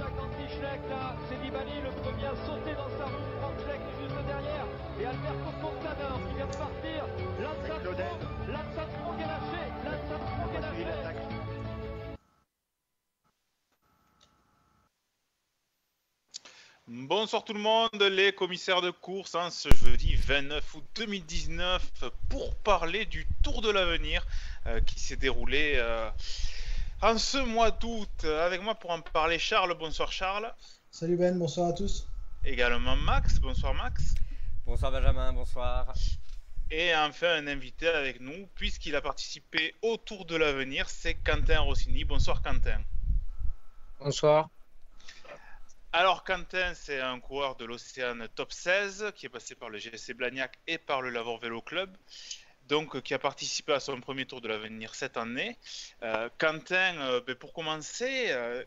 l'attaque d'Anti-Schleck, là, c'est Nibali le premier à sauter dans sa roue. Franck Schleck est juste derrière. Et Alberto Contador qui vient de partir. Lance Armstrong est lâché. Lance Armstrong est lâché. Bonsoir tout le monde, les commissaires de course, hein, ce jeudi 29 août 2019, pour parler du Tour de l'avenir euh, qui s'est déroulé euh, en ce mois d'août. Avec moi pour en parler Charles, bonsoir Charles. Salut Ben, bonsoir à tous. Également Max, bonsoir Max. Bonsoir Benjamin, bonsoir. Et enfin un invité avec nous, puisqu'il a participé au Tour de l'avenir, c'est Quentin Rossini. Bonsoir Quentin. Bonsoir. Alors Quentin, c'est un coureur de l'Océane Top 16 qui est passé par le GSC Blagnac et par le Lavor Vélo Club, donc qui a participé à son premier tour de l'avenir cette année. Euh, Quentin, euh, ben, pour commencer, euh,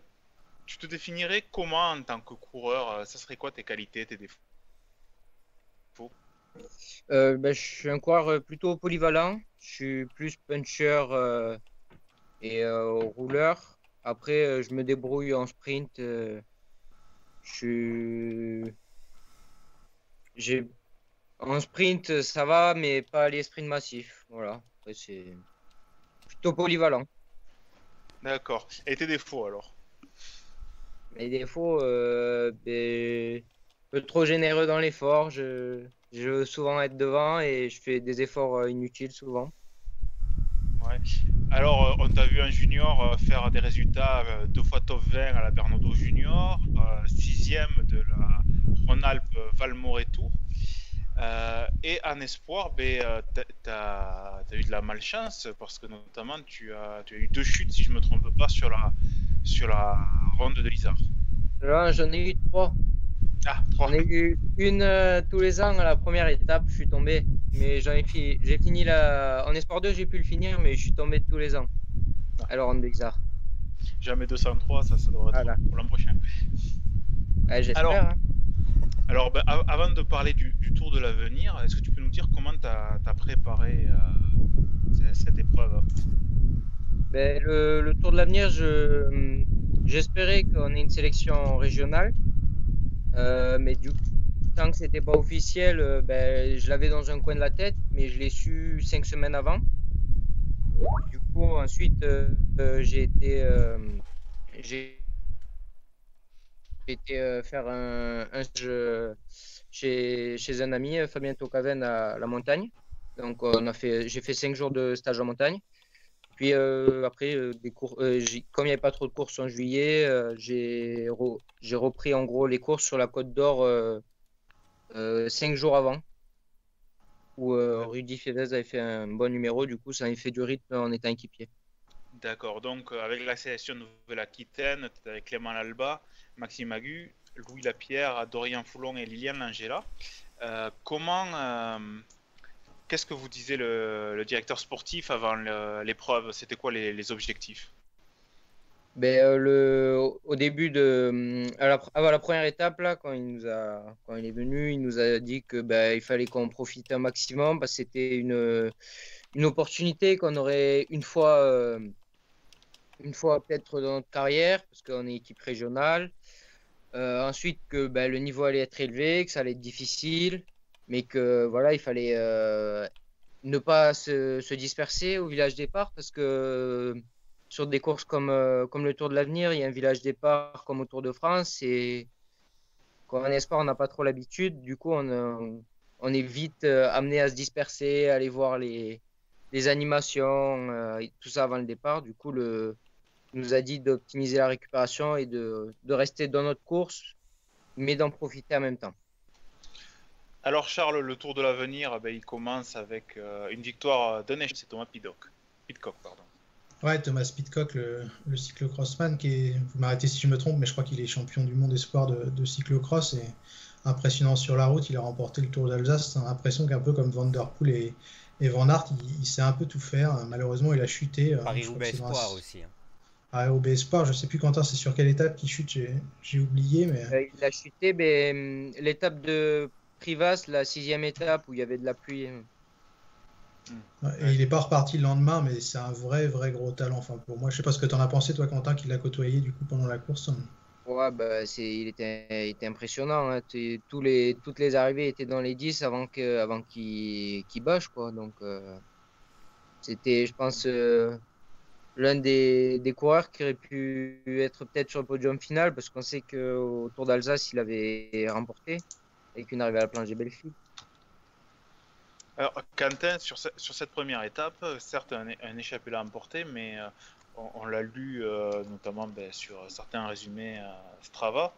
tu te définirais comment en tant que coureur? Ça serait quoi tes qualités, tes défauts? Ben, Je suis un coureur plutôt polyvalent. Je suis plus puncher et rouleur. Après, je me débrouille en sprint je j'ai en sprint ça va mais pas les sprints massifs. Voilà. C'est plutôt polyvalent. D'accord. Et tes défauts alors? Mes défauts euh, ben, peu trop généreux dans l'effort. Je je veux souvent être devant et je fais des efforts euh, inutiles souvent. Ouais. Alors, euh, on t'a vu un junior euh, faire des résultats euh, deux fois top 20 à la Bernardo Junior, sixième de la Rhône-Alpes Valmore Tour. Et en espoir, ben, tu as, eu de la malchance parce que notamment tu as, eu deux chutes, si je ne me trompe pas, sur la, sur la ronde de l'Isard. J'en ai eu trois. Ah, trois. J'en ai eu une tous les ans à la première étape, je suis tombé. Mais j'en ai fini, j'ai fini la... en Espoir 2, j'ai pu le finir, mais je suis tombé tous les ans. Alors en Bexar. Jamais 203, ça, ça devrait être pour l'an prochain. j'espère. Alors, ben, avant de parler du, Tour de l'avenir, est-ce que tu peux nous dire comment tu as, préparé euh, cette épreuve? Ben, le, Tour de l'avenir, je, j'espérais qu'on ait une sélection régionale. Euh, mais du coup, tant que c'était pas officiel, euh, ben, je l'avais dans un coin de la tête, mais je l'ai su cinq semaines avant. Du coup, ensuite, j'ai été, été faire un, un chez, chez, un ami, Fabien Tocaven, à la montagne. Donc, on a fait, j'ai fait cinq jours de stage en montagne. Puis après, des cours, comme il n'y avait pas trop de courses en juillet, j'ai, j'ai repris en gros les courses sur la Côte d'Or euh, cinq jours avant, où euh, Rudy Fiedes avait fait un bon numéro, du coup ça avait fait du rythme en étant équipier. D'accord, donc euh, avec la sélection Nouvelle-Aquitaine, avec Clément Lalba, Maxime Agu, Louis Lapierre, Dorian Foulon et Liliane Langela. comment, qu'est-ce que vous disait le, directeur sportif avant l'épreuve? C'était quoi les objectifs? Ben, euh, le, au début de la, avant la première étape là, quand il nous a quand il est venu, il nous a dit que ben, il fallait qu'on profite un maximum parce que c'était une une opportunité qu'on aurait une fois euh, une fois peut-être dans notre carrière parce qu'on est équipe régionale. Euh, ensuite que ben, le niveau allait être élevé, que ça allait être difficile, mais que voilà il fallait ne pas se, se disperser au village départ parce que sur des courses comme, euh, comme le Tour de l'Avenir, il y a un village départ comme au Tour de France. Et quand on est espoir, on n'a pas trop l'habitude. Du coup, on, euh, on est vite euh, amené à se disperser, aller voir les, les animations, tout ça avant le départ. Du coup, le, nous a dit d'optimiser la récupération et de, de rester dans notre course, mais d'en profiter en même temps. Alors Charles, le Tour de l'avenir, ben, il commence avec une victoire d'un c'est Thomas Pidcock. Pidcock pardon. Ouais, Thomas Pitcock, le, le cyclocrossman, qui est, vous m'arrêtez si je me trompe, mais je crois qu'il est champion du monde espoir de, de cyclocross et impressionnant sur la route. Il a remporté le Tour d'Alsace. C'est l'impression qu'un peu comme Van Der Poel et, et Van Aert, il, sait un peu tout faire. Malheureusement, il a chuté. Paris-Roubaix espoir aussi. Hein. Ah, au Espoir, je sais plus Quentin, c'est sur quelle étape qui chute, j'ai oublié. Mais... Euh, il a chuté, mais l'étape de Privas, la sixième étape où il y avait de la pluie. Et il n'est pas reparti le lendemain, mais c'est un vrai, vrai gros talent. Enfin, pour moi, je sais pas ce que tu en as pensé, toi, Quentin, qui l'a côtoyé du coup pendant la course. Ouais, bah, c'est, il était, était impressionnant. Hein. Tous les, toutes les arrivées étaient dans les 10 avant, que, avant qu'il, qu'il bâche, quoi. Donc, euh, c'était, je pense, euh, l'un des, coureurs qui aurait pu être peut-être sur le podium final, parce qu'on sait qu'au Tour d'Alsace, il avait remporté, avec une arrivée à la des Belleville. Alors, Quentin, sur, cette première étape, certes, un, échappé l'a emporté, mais euh, on, l'a lu euh, notamment ben, sur certains résumés euh, Strava,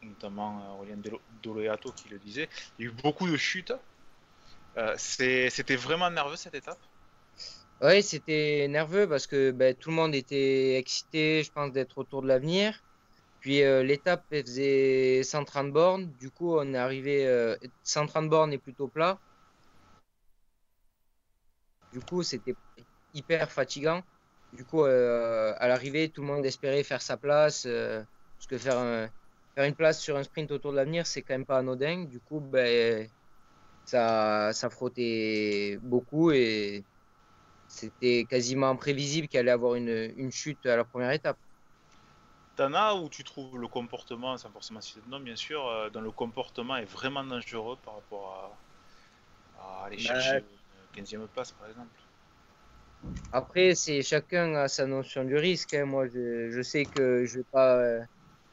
notamment Aurélien Doloyato qui le disait. Il y a eu beaucoup de chutes. C'était vraiment nerveux cette étape? Oui, c'était nerveux parce que ben, tout le monde était excité, je pense, d'être autour de l'avenir. Puis euh, l'étape faisait 130 bornes. Du coup, on est arrivé. 130 euh, bornes et plutôt plat. Du coup, c'était hyper fatigant. Du coup, euh, à l'arrivée, tout le monde espérait faire sa place. parce que faire, faire une place sur un sprint autour de l'avenir, c'est quand même pas anodin. Du coup, ben, ça, ça frottait beaucoup et c'était quasiment prévisible qu'il allait avoir une, une chute à la première étape. T'en as où tu trouves le comportement, sans forcément citer de nom bien sûr, euh, dans le comportement est vraiment dangereux par rapport à, aller bah, chercher une 15e place par exemple? Après, c'est chacun a sa notion du risque. Hein. Moi, je, sais que je vais pas. Euh,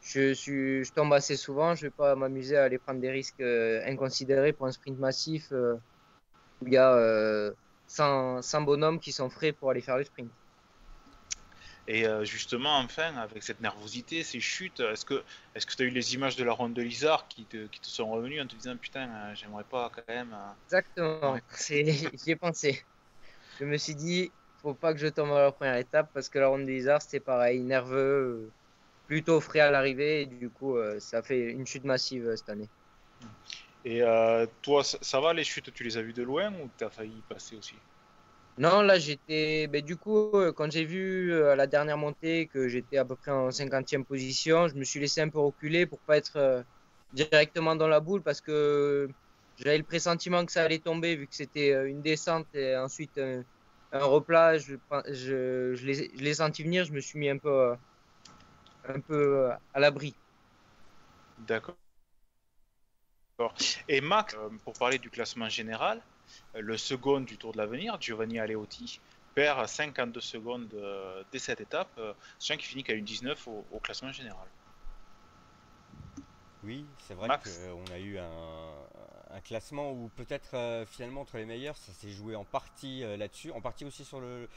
je, suis, je tombe assez souvent, je vais pas m'amuser à aller prendre des risques euh, inconsidérés pour un sprint massif où il y a 100, 100 bonhommes qui sont frais pour aller faire le sprint. Et euh, justement, enfin, avec cette nervosité, ces chutes, est-ce que est-ce que tu as eu les images de la ronde de Lizard qui te, qui te sont revenues en te disant putain, euh, j'aimerais pas quand même. Euh, Exactement, j'y ai pensé. Je me suis dit, faut pas que je tombe à la première étape parce que la ronde de Lizard, c'était pareil, nerveux, plutôt frais à l'arrivée et du coup, ça fait une chute massive cette année. Et toi, ça, va les chutes Tu les as vues de loin ou tu as failli y passer aussi? Non, là j'étais. Ben, du coup, euh, quand j'ai vu euh, à la dernière montée que j'étais à peu près en 50e position, je me suis laissé un peu reculer pour pas être euh, directement dans la boule parce que j'avais le pressentiment que ça allait tomber vu que c'était une descente et ensuite un, replat. Je, je, je l'ai senti venir, je me suis mis un peu, un peu à l'abri. D'accord. Et Max, pour parler du classement général, le second du Tour de l'Avenir, Giovanni Aleotti, perd 52 secondes euh, dès cette étape, euh, sachant qu'il finit qu'à une 19 au, classement général. Oui, c'est vrai qu'on a eu un, classement où peut-être euh, finalement entre les meilleurs, ça s'est joué en partie là-dessus, en partie aussi sur le...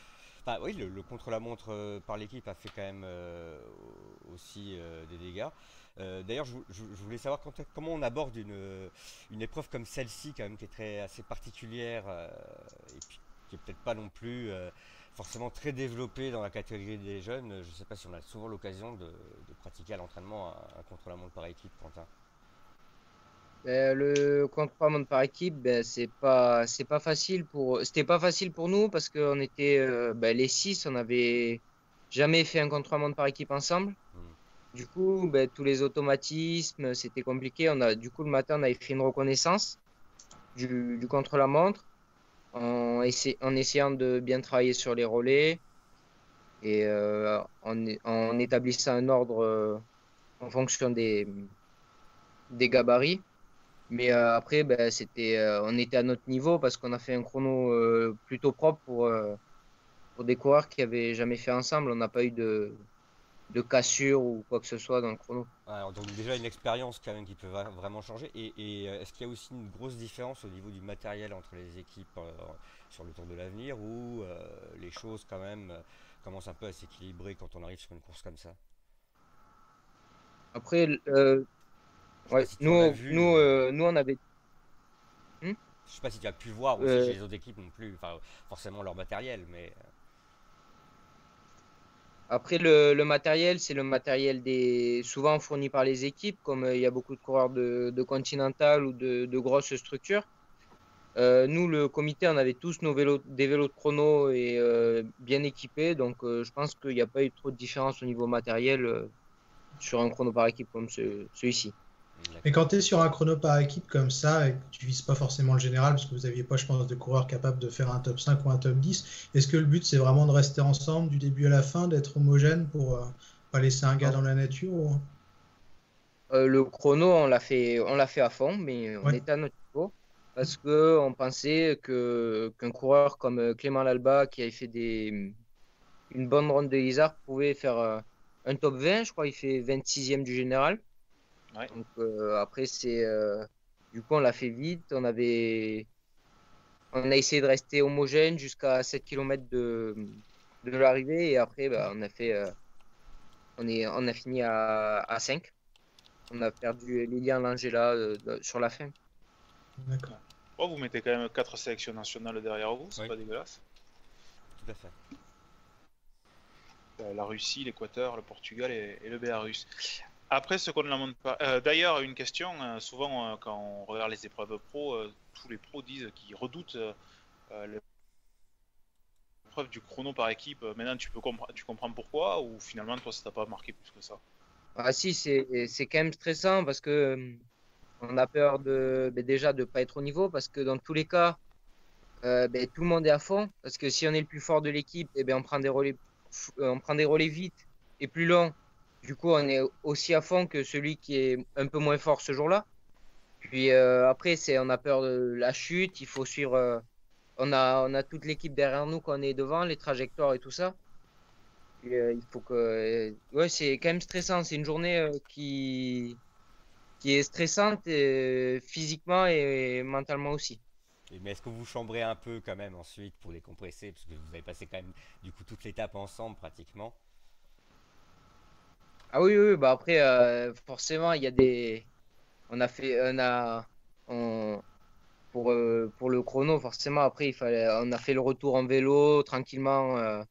Enfin oui, le, contre-la-montre par l'équipe a fait quand même aussi des dégâts. Euh, d'ailleurs, je, voulais savoir comment on aborde une, épreuve comme celle-ci, quand même, qui est très, assez particulière euh, et qui est peut-être pas non plus euh, forcément très développée dans la catégorie des jeunes. Je ne sais pas si on a souvent l'occasion de, pratiquer à l'entraînement un, contre-la-montre par équipe, Quentin. Ben, le contre-la-montre par équipe, ben, c'est pas facile pour nous parce qu'on était ben, les six, on n'avait jamais fait un contre-la-montre par équipe ensemble. Du coup, ben, tous les automatismes, c'était compliqué. On a, du coup, le matin, on avait fait une reconnaissance du, contre-la-montre en, essayant de bien travailler sur les relais et euh, en, établissant un ordre euh, en fonction des, gabarits. Mais euh, après, ben, c'était, on était à notre niveau parce qu'on a fait un chrono plutôt propre pour des coureurs qui n'avaient jamais fait ensemble. On n'a pas eu de, de cassure ou quoi que ce soit dans le chrono. donc déjà une expérience quand même qui peut vraiment changer. Et, euh, est-ce qu'il y a aussi une grosse différence au niveau du matériel entre les équipes euh, sur le Tour de l'avenir ou euh, les choses quand même commencent un peu à s'équilibrer quand on arrive sur une course comme ça? Après, ouais, nous, nous, nous on avait... Hmm Je sais pas si tu as pu voir aussi chez les autres équipes non plus, enfin, forcément leur matériel, mais... Après, le, matériel, c'est le matériel des souvent fourni par les équipes, comme euh, il y a beaucoup de coureurs de, Continental ou de, grosses structures. Euh, nous, le comité, on avait tous nos vélos, des vélos de chrono et euh, bien équipés, donc euh, je pense qu'il n'y a pas eu trop de différence au niveau matériel euh, sur un chrono par équipe comme ce- celui-ci. Et quand tu es sur un chrono par équipe comme ça, et que tu vises pas forcément le général, parce que vous n'aviez pas, je pense, de coureurs capables de faire un top 5 ou un top 10, est-ce que le but c'est vraiment de rester ensemble du début à la fin, d'être homogène pour euh, pas laisser un gars dans la nature ou- Euh, le chrono, on l'a fait, on l'a fait à fond, mais on Ouais. était à notre niveau parce que on pensait que qu'un coureur comme euh, Clément Lalba, qui avait fait des, une bonne ronde de Isard, pouvait faire euh, un top 20. Je crois qu'il fait 26e du général. Ouais. Donc euh, après, c'est euh, du coup, on l'a fait vite. On avait, on a essayé de rester homogène jusqu'à 7 km de, de l'arrivée et après, bah, on a fait, euh, on est, on a fini à, à 5. On a perdu Lilian Langella euh, de- sur la fin. D'accord. Oh, vous mettez quand même 4 sélections nationales derrière vous, c'est Oui. pas dégueulasse. Tout à fait. La Russie, l'Équateur, le Portugal et, et le Bélarus. Après, ce qu'on ne la pas. euh, D'ailleurs, une question euh, souvent, euh, quand on regarde les épreuves pro, tous les pros disent qu'ils redoutent l'épreuve du chrono par équipe. Maintenant, tu, peux tu comprends pourquoi ou finalement, toi, ça t'a pas marqué plus que ça? Ah si, c'est quand même stressant parce que on a peur de ben, déjà de pas être au niveau parce que dans tous les cas, ben, tout le monde est à fond parce que si on est le plus fort de l'équipe, eh ben, on prend des relais, on prend des relais vite et plus longs. Du coup, on est aussi à fond que celui qui est un peu moins fort ce jour-là. Puis euh, après, c'est on a peur de la chute, il faut suivre. euh, on a on a toute l'équipe derrière nous quand on est devant, les trajectoires et tout ça. Euh, il faut que. ouais, c'est quand même stressant. C'est une journée qui, qui est stressante physiquement et, mentalement aussi. Mais est-ce que vous chambrez un peu quand même ensuite pour décompresser? Parce que vous avez passé quand même du coup toute l'étape ensemble pratiquement. Ah oui, oui, bah après, euh, forcément, il y a des. On a fait. On a. on- Pour, euh, pour le chrono, forcément, après, il fallait... on a fait le retour en vélo tranquillement euh,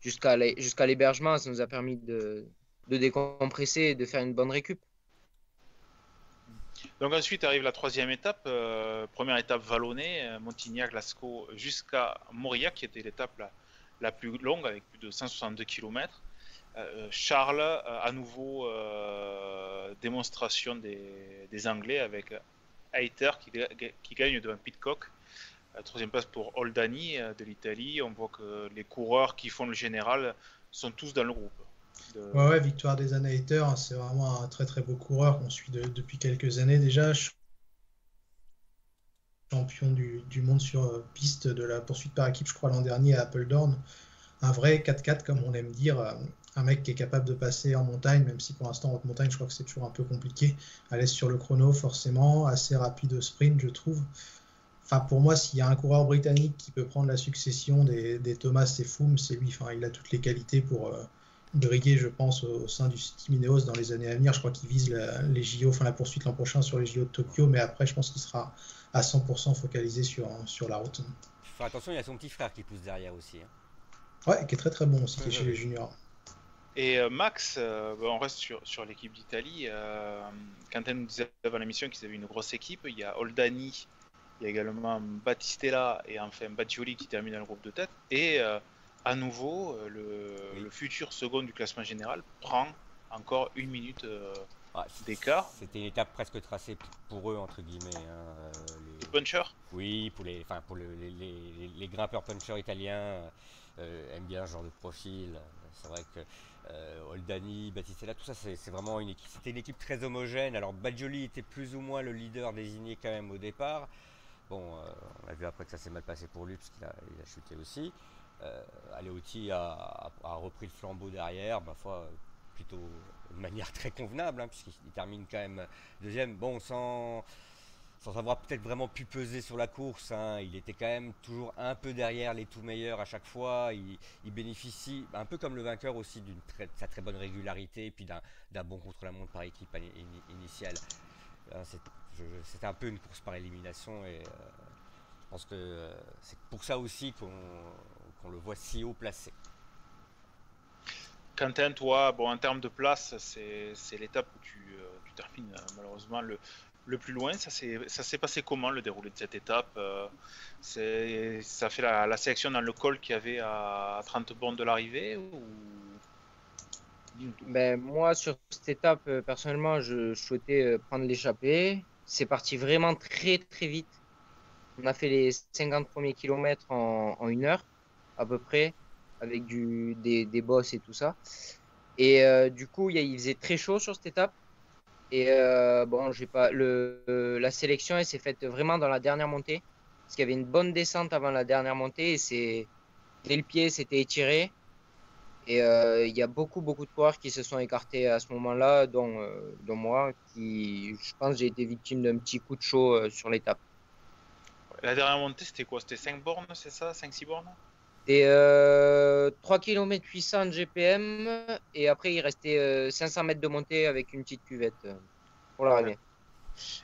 jusqu'à l'hé- jusqu'à l'hébergement. Ça nous a permis de, de décompresser et de faire une bonne récup. Donc ensuite arrive la troisième étape, euh, première étape vallonnée, Montignac, Lascaux jusqu'à Mauriac, qui était l'étape la, la plus longue avec plus de 162 km. Charles, euh, à nouveau euh, démonstration des, Anglais avec Hayter qui, ga- qui gagne devant Pitcock. Euh, troisième place pour Oldani euh, de l'Italie. On voit que les coureurs qui font le général sont tous dans le groupe. De- victoire des Annahaters, c'est vraiment un très très beau coureur qu'on suit de- depuis quelques années déjà. Ch- Champion du, du monde sur euh, piste de la poursuite par équipe, je crois, l'an dernier à Appledorn. Un vrai 4x4, comme on aime dire. Un mec qui est capable de passer en montagne, même si pour l'instant en haute montagne, je crois que c'est toujours un peu compliqué. À l'aise sur le chrono, forcément. Assez rapide au sprint, je trouve. Enfin, pour moi, s'il y a un coureur britannique qui peut prendre la succession des, des Thomas et Froome, c'est lui. Enfin, il a toutes les qualités pour, euh, briller, je pense, au, au sein du Team Ineos dans les années à venir. Je crois qu'il vise la- les JO, enfin la poursuite l'an prochain sur les JO de Tokyo, mais après, je pense qu'il sera à 100% focalisé sur, sur la route. Faut faire attention, il y a son petit frère qui pousse derrière aussi. hein. Ouais, qui est très très bon aussi, qui est chez les juniors. Et euh, Max, euh, bah, on reste sur, sur l'équipe d'Italie. Euh, Quentin nous disait avant l'émission qu'ils avaient une grosse équipe. Il y a Oldani, il y a également Battistella et enfin Baggioli qui termine dans le groupe de tête. Et à nouveau, le, Oui. le futur second du classement général prend encore une minute. euh, Ah, D'écart. C'était une étape presque tracée pour eux, entre guillemets. hein, les- puncher. Oui, pour les, enfin, pour le- les, les- les- les grimpeurs punchers italiens euh, aiment bien ce genre de profil. C'est vrai que Oldani, Battistella, tout ça, c'est vraiment une équipe. C'était une équipe très homogène. Alors Baggioli était plus ou moins le leader désigné quand même au départ. Bon, euh, on a vu après que ça s'est mal passé pour lui puisqu'il a, il a chuté aussi. Euh, Aleotti a, a- a repris le flambeau derrière, ma foi, plutôt de manière très convenable, hein, puisqu'il termine quand même deuxième. Bon, sans, sans avoir peut-être vraiment pu peser sur la course, hein, il était quand même toujours un peu derrière les tout meilleurs à chaque fois. Il, bénéficie, un peu comme le vainqueur aussi, d'une très, sa très bonne régularité et puis d'un bon contre-la-montre par équipe ini- ini- initiale. Hein, C'était un peu une course par élimination et euh, je pense que euh, c'est pour ça aussi qu'on le voit si haut placé. Quentin, toi, bon, en termes de place, c'est l'étape où tu, euh, tu termines malheureusement le, le plus loin. Ça s'est passé comment le déroulé de cette étape euh, Ça fait la, sélection dans le col qui avait à 30 bornes de l'arrivée ben, Moi, sur cette étape, euh, personnellement, je souhaitais euh, prendre l'échappée. C'est parti vraiment très très vite. On a fait les 50 premiers kilomètres en, une heure à peu près, avec des bosses et tout ça. Et du coup, il faisait très chaud sur cette étape. Et euh, bon, j'ai pas le la sélection, elle s'est faite vraiment dans la dernière montée, parce qu'il y avait une bonne descente avant la dernière montée et c'est dès le pied, c'était étiré. Et euh, il y a beaucoup beaucoup de coureurs qui se sont écartés à ce moment-là, dont, euh, dont moi, qui je pense j'ai été victime d'un petit coup de chaud sur l'étape. La dernière montée, c'était quoi? C'était 5 bornes, c'est ça? 5-6 bornes? C'était 3 km 800 GPM et après il restait 500 mètres de montée avec une petite cuvette pour l'arrivée.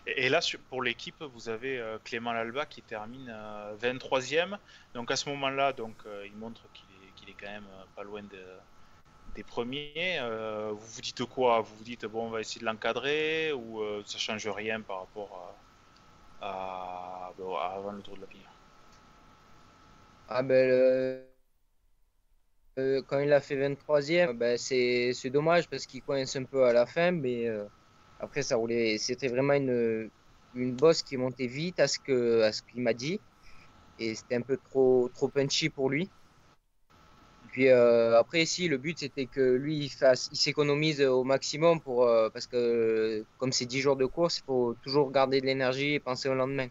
Et, là, pour l'équipe, vous avez euh, Clément Lalba qui termine 23e. Donc à ce moment-là, donc euh, il montre qu'il est, est, quand même euh, pas loin des premiers. vous vous dites quoi? Vous vous dites bon, on va essayer de l'encadrer ou ça change rien par rapport à, avant le Tour de la Pierre Ah ben quand il a fait 23e, ben, c'est dommage parce qu'il coince un peu à la fin, mais après, ça roulait. C'était vraiment une, une bosse qui montait vite à ce qu'il m'a dit. Et c'était un peu trop, trop punchy pour lui. Puis euh, après, si le but c'était que lui il, fasse, il s'économise au maximum pour, euh, parce que comme c'est 10 jours de course, il faut toujours garder de l'énergie et penser au lendemain.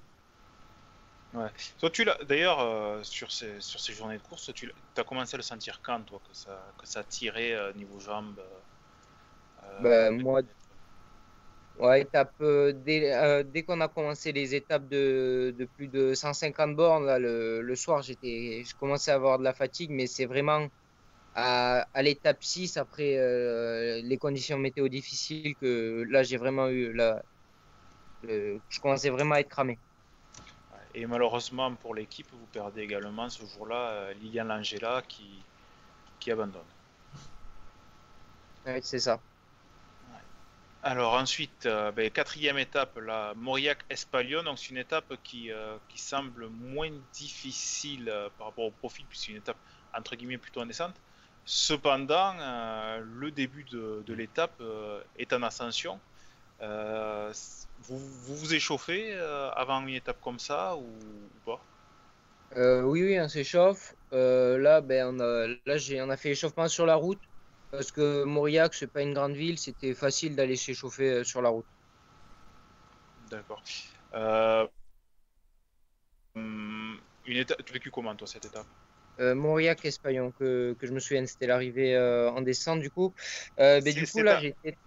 Ouais. Toi, tu d'ailleurs, euh, sur, ces, sur ces journées de course, tu as commencé à le sentir quand, toi, que ça, que ça tirait niveau jambes ben, Moi, Ouais, étape, euh, dès, euh, dès qu'on a commencé les étapes de, de plus de 150 bornes, là, le, le soir, j'étais, je commençais à avoir de la fatigue, mais c'est vraiment à, à l'étape 6, après euh, les conditions météo difficiles, que là, j'ai vraiment eu la, je commençais vraiment à être cramé. Et malheureusement pour l'équipe, vous perdez également ce jour-là Lilian Langella qui, qui abandonne. Oui, c'est ça. Alors ensuite, euh, ben, quatrième étape, la Mauriac-Espalion. Donc c'est une étape qui, euh, qui semble moins difficile euh, par rapport au profil, puisque c'est une étape entre guillemets plutôt en descente. Cependant, le début de, de l'étape est en ascension. Vous, vous, vous échauffez avant une étape comme ça ou, pas? Oui, oui, on s'échauffe. là, ben, on a, là, on a fait l'échauffement sur la route. Parce que Mauriac, c'est pas une grande ville, c'était facile d'aller s'échauffer euh, sur la route. D'accord. Euh... Une étape, tu vécu comment toi cette étape? Euh, Mauriac Espaillon que, que je me souviens c'était l'arrivée euh, en descente du coup euh, mais du coup là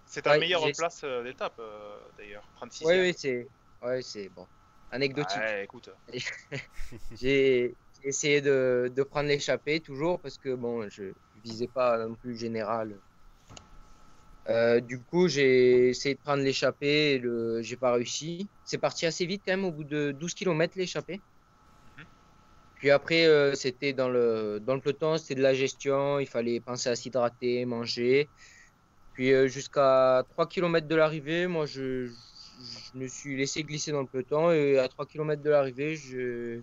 c'est ta meilleure place d'étape d'ailleurs 36 oui oui c'est ouais c'est bon anecdotique ouais, écoute j'ai essayé de, de prendre l'échappée toujours parce que bon je visais pas non plus général. Euh, du coup, j'ai essayé de prendre l'échappée, le... j'ai pas réussi. C'est parti assez vite quand même, au bout de 12 km l'échappée. Puis après, euh, c'était dans le, dans le peloton, c'était de la gestion, il fallait penser à s'hydrater, manger. Puis euh, jusqu'à 3 km de l'arrivée, moi je, je, me suis laissé glisser dans le peloton et à 3 km de l'arrivée, je,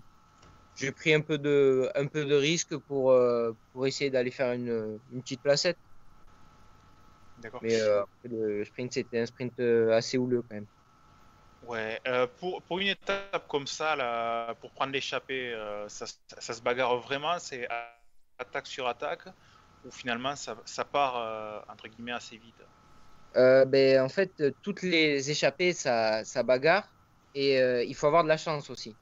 j'ai pris un peu de, un peu de risque pour, euh, pour essayer d'aller faire une, une, petite placette. D'accord. Mais euh, le sprint, c'était un sprint euh, assez houleux quand même. Ouais, pour, pour, une étape comme ça, là, pour prendre l'échappée, ça, ça, se bagarre vraiment C'est attaque sur attaque Ou finalement ça, ça part entre guillemets assez vite? Ben, En fait, toutes les échappées, ça, ça bagarre. Et il faut avoir de la chance aussi.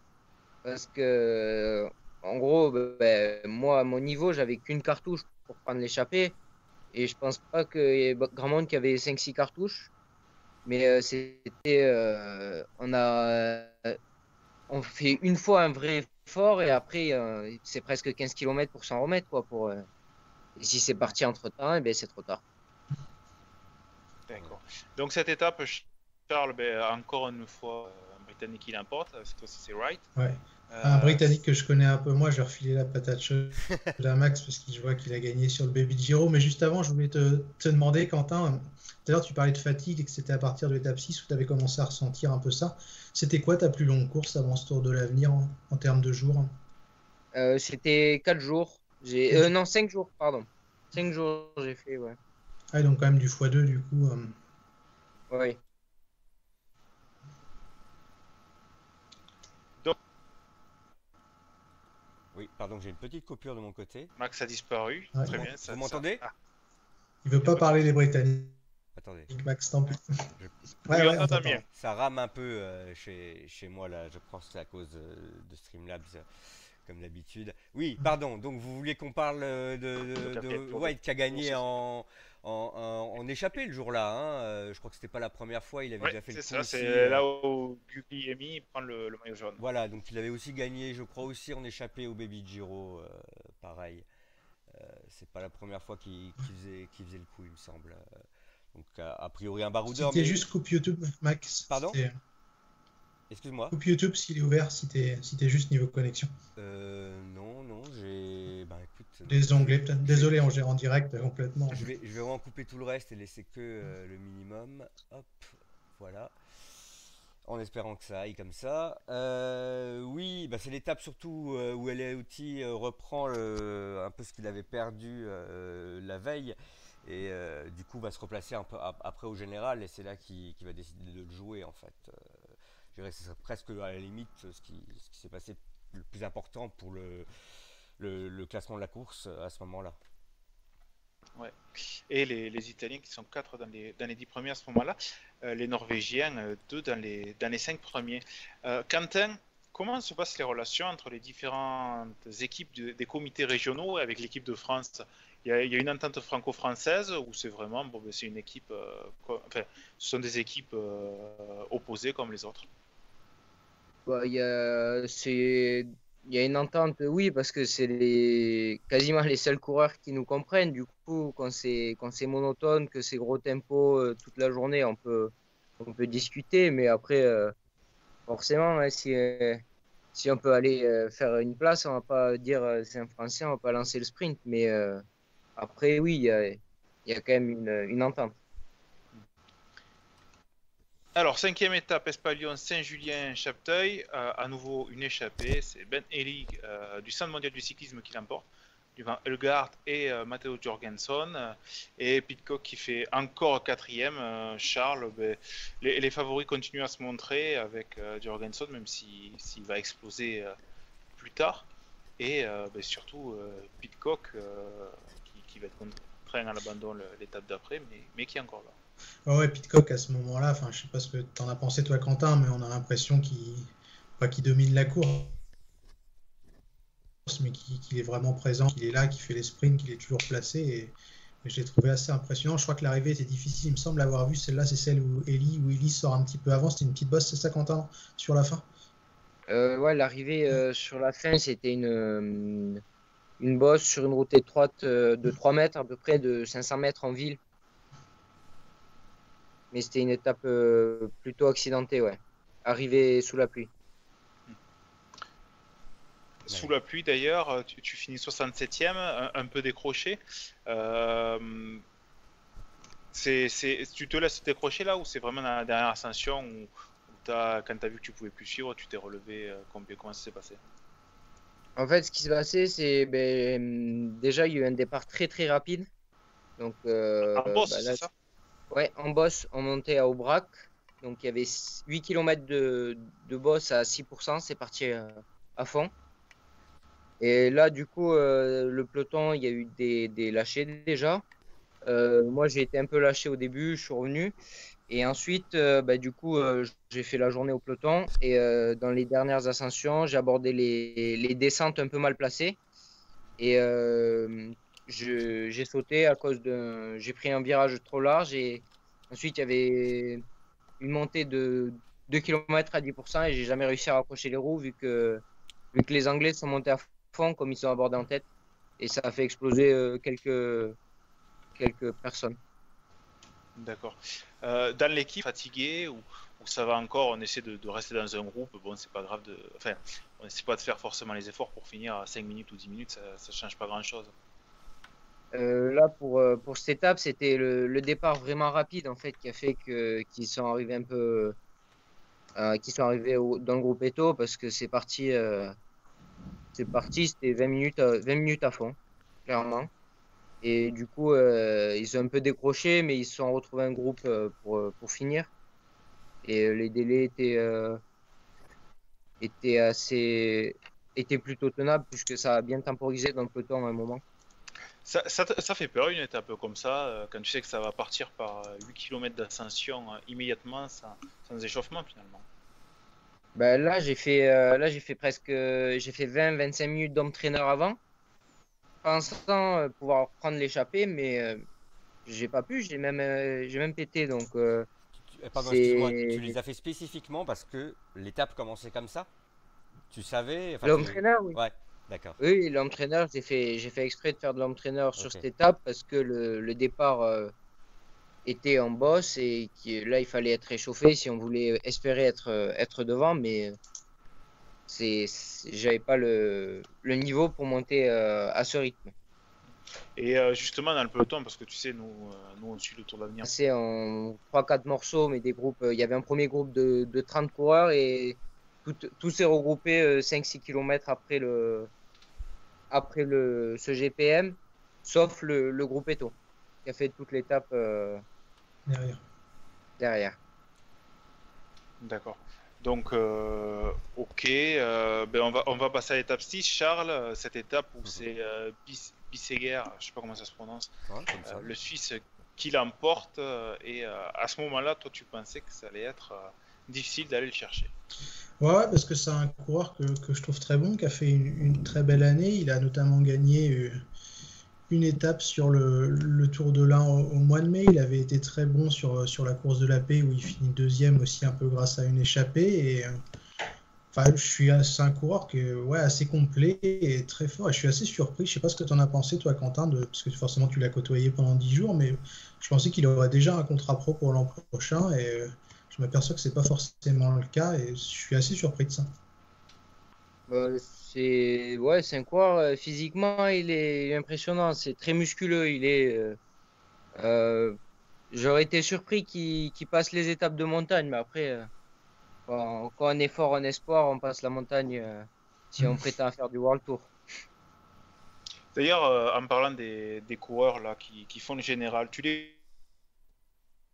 Parce que, en gros, ben, moi, à mon niveau, j'avais qu'une cartouche pour prendre l'échappée. Et je pense pas qu'il y ait grand monde qui avait 5-6 cartouches. Mais euh, c'était. Euh, on a. on fait une fois un vrai effort et après, euh, c'est presque 15 km pour s'en remettre. Quoi, pour, et si c'est parti entre temps, et eh ben, c'est trop tard. D'accord. Donc, cette étape, Charles, ben, encore une fois britannique qui l'importe, c'est right Ouais. Un Britannique que je connais un peu, moi, je vais refiler la patate chaude à Max parce que je vois qu'il a gagné sur le Baby Giro. Mais juste avant, je voulais te, te demander, Quentin, tout à l'heure, tu parlais de fatigue et que c'était à partir de l'étape 6 où tu avais commencé à ressentir un peu ça. C'était quoi ta plus longue course avant ce Tour de l'Avenir en, en, termes de jours? Euh, C'était 4 jours. J'ai... Euh, non, 5 jours, pardon. 5 jours, j'ai fait, ouais. Ah, donc quand même du x2 du coup. Euh... Oui. Oui, pardon, j'ai une petite coupure de mon côté. Max a disparu. Ouais. Très bien. ça- Vous m'entendez ça- ah. Il veut pas parler des Britanniques, Attendez. Max, tant pis. Je- Ouais, Oui, ouais, on on t'entend t'entend. bien. Ça rame un peu euh, chez, chez moi là, je pense que c'est à cause de, de Streamlabs euh, comme d'habitude. Oui, pardon, donc vous voulez qu'on parle euh, de, de- à de pour- White qui a gagné en, en, en- en échappé le jour-là. hein, euh, je crois que c'était pas la première fois, il avait Ouais, déjà fait le c'est coup ça, c'est euh, là où Guglielmi prend le, le maillot jaune. Voilà, donc il avait aussi gagné, je crois aussi en échappé au Baby Giro, euh, pareil. Euh, c'est pas la première fois qu'il qu'il faisait, qu'il faisait le coup, il me semble. Donc a, a priori un baroudeur. C'était mais- juste coupe YouTube, Max. Pardon? Excuse-moi. Coupe YouTube s'il est ouvert, si t'es si t'es juste niveau connexion. Euh, non, non, j'ai. Bah écoute. Des onglets, peut-être. Désolé, on gère en direct euh, complètement. Je vais, je vais vraiment couper tout le reste et laisser que euh, le minimum. Hop, voilà. En espérant que ça aille comme ça. Euh, oui, bah c'est l'étape surtout euh, où euh, reprend le- un peu ce qu'il avait perdu euh, la veille. Et euh, du coup va se replacer un peu ap- après au général et c'est là qu'il qu'il va décider de le jouer en fait. Euh, dirais presque à la limite ce qui, s'est passé le plus important pour le, classement de la course euh, à ce moment-là. Et les, Italiens qui sont 4 dans les, dans les 10 premiers à ce moment-là. Euh, les Norvégiens, 2 dans les, dans les 5 premiers. Euh, Quentin, comment se passent les relations entre les différentes équipes de- des comités régionaux avec l'équipe de France? Il y, a, il une entente franco-française ou c'est vraiment bon, ben, c'est une équipe, euh, enfin, ce sont des équipes euh, opposées comme les autres? Bah, y il y a une entente, oui, parce que c'est les, quasiment les seuls coureurs qui nous comprennent. Du coup, quand c'est, monotone, que c'est gros tempo euh, toute la journée, on peut, on peut discuter. Mais après, euh, forcément, si, euh, si on peut aller faire une place, on va pas dire c'est un Français, on va pas lancer le sprint. Mais après, oui, il y a, y a quand même une, une entente. Alors, cinquième étape, Espalion, Saint-Julien, Chapteuil. Euh, à nouveau, une échappée. C'est Ben Elig euh, du Centre mondial du cyclisme qui l'emporte, devant Elgard et euh, Matteo Jorgensen. Euh, et Pitcock qui fait encore quatrième. Charles, ben, les, favoris continuent à se montrer avec Jorgensen, même si- s'il va exploser plus tard. Et ben, surtout, Pitcock qui, va être contraint à l'abandon l'étape d'après, mais qui est encore là. Ouais, ouais, Pitcock à ce moment-là, enfin, je sais pas ce que t'en as pensé toi, Quentin, mais on a l'impression qu'il domine la course, mais qu'il est vraiment présent, qu'il est là, qu'il fait les sprints, qu'il est toujours placé. Et, je l'ai trouvé assez impressionnant. Je crois que l'arrivée était difficile. Il me semble avoir vu celle-là, c'est celle où Ellie, où Ellie sort un petit peu avant. C'était une petite bosse, c'est ça, Quentin, sur la fin? Euh, ouais, l'arrivée euh, sur la fin, c'était une, euh, une bosse sur une route étroite de 3 mètres, à peu près de 500 mètres en ville. Mais c'était une étape euh, plutôt accidentée, ouais. Arrivée sous la pluie. Sous la pluie d'ailleurs, euh, tu, tu finis 67e, un, un peu décroché. Euh, tu te laisses décrocher là ou c'est vraiment dans la dernière ascension où, où t'as- quand tu as vu que tu pouvais plus suivre, tu t'es relevé euh, combien, Comment ça s'est passé? En fait, ce qui s'est passé, c'est ben, déjà, il y a eu un départ très très rapide. Donc, euh, En bah, là, c'est ça? Ouais, en bosse, on montait à Aubrac. Donc il y avait 8 km de, de bosse à 6%, c'est parti euh, à fond. Et là, du coup, euh, le peloton, il y a eu des, des lâchés déjà. Euh, moi, j'ai été un peu lâché au début, je suis revenu. Et ensuite, bah, du coup, j'ai fait la journée au peloton. Et dans les dernières ascensions, j'ai abordé les, les descentes un peu mal placées. Et j'ai sauté à cause d'un. J'ai pris un virage trop large. Et ensuite, il y avait une montée de 2 km à 10%. Et j'ai jamais réussi à raccrocher les roues vu que, vu que les Anglais sont montés à fond comme ils sont abordés en tête. Et ça a fait exploser euh, quelques, quelques personnes. D'accord. Euh, dans l'équipe, fatigué ou, ça va encore, on essaie de, rester dans un groupe. Bon, c'est pas grave de. Enfin, on essaie pas de faire forcément les efforts pour finir à 5 minutes ou 10 minutes, ça, ça change pas grand chose. Euh, là, pour, euh, pour cette étape, c'était le, départ vraiment rapide en fait qui a fait que qu'ils sont arrivés un peu, euh, qui sont arrivés dans le groupe Eto parce que c'est parti, euh, c'est parti, c'était 20 minutes, 20 minutes à fond, clairement. Et du coup, ils ont un peu décroché, mais ils se sont retrouvés un groupe pour, pour finir. Et les délais étaient, étaient assez, étaient plutôt tenables puisque ça a bien temporisé dans le peloton à un moment. Ça, ça, fait peur une étape comme ça, euh, quand tu sais que ça va partir par 8 euh, km d'ascension euh, immédiatement sans, sans, échauffement finalement. Ben là j'ai fait là j'ai fait presque j'ai fait 20-25 minutes d'entraîneur avant, pensant pouvoir prendre l'échappée, mais j'ai pas pu, j'ai même j'ai même pété donc. Pardon, tu les as fait spécifiquement parce que l'étape commençait comme ça? Tu savais. L'entraîneur, oui. Ouais. D'accord. Oui, l'entraîneur, j'ai fait, j'ai fait exprès de faire de l'entraîneur sur cette étape parce que le, le départ euh, était en bosse et qui, là, il fallait être réchauffé si on voulait espérer être, euh, être devant, mais c'est, j'avais pas le, le, niveau pour monter euh, à ce rythme. Et justement, dans le peloton, parce que tu sais, nous, nous on suit le Tour d'avenir. C'est en 3-4 morceaux, mais des groupes. Il y avait un premier groupe de, de 30 coureurs et tout, tout s'est regroupé 5-6 km après le, après le, ce GPM, sauf le, le groupe Eto, qui a fait toute l'étape euh, derrière. derrière. D'accord. Donc, euh, ok, euh, ben on, va, on va passer à l'étape 6, Charles, cette étape où c'est euh, Bisseguer, je sais pas comment ça se prononce, le Suisse qui l'emporte, et à ce moment-là, toi tu pensais que ça allait être difficile d'aller le chercher. Ouais, parce que c'est un coureur que, que, je trouve très bon, qui a fait une, très belle année. Il a notamment gagné euh, une étape sur le, Tour de l'Ain au, mois de mai. Il avait été très bon sur, sur la course de la paix où il finit deuxième aussi un peu grâce à une échappée. Euh, enfin, je suis c'est un coureur qui ouais, assez complet et très fort. Je suis assez surpris. Je sais pas ce que tu en as pensé, toi, Quentin, parce que forcément tu l'as côtoyé pendant dix jours, mais je pensais qu'il aurait déjà un contrat pro pour l'an prochain. Et euh, je m'aperçois que c'est pas forcément le cas et je suis assez surpris de ça. Bah, c'est ouais, c'est un coureur euh, physiquement, il est impressionnant, c'est très musculeux, il est. Euh, euh, j'aurais été surpris qu'il passe les étapes de montagne, mais après, quand, on est fort en espoir, on passe la montagne si on prétend faire du World Tour. D'ailleurs, en parlant des, des, coureurs là qui, qui font le général, tu les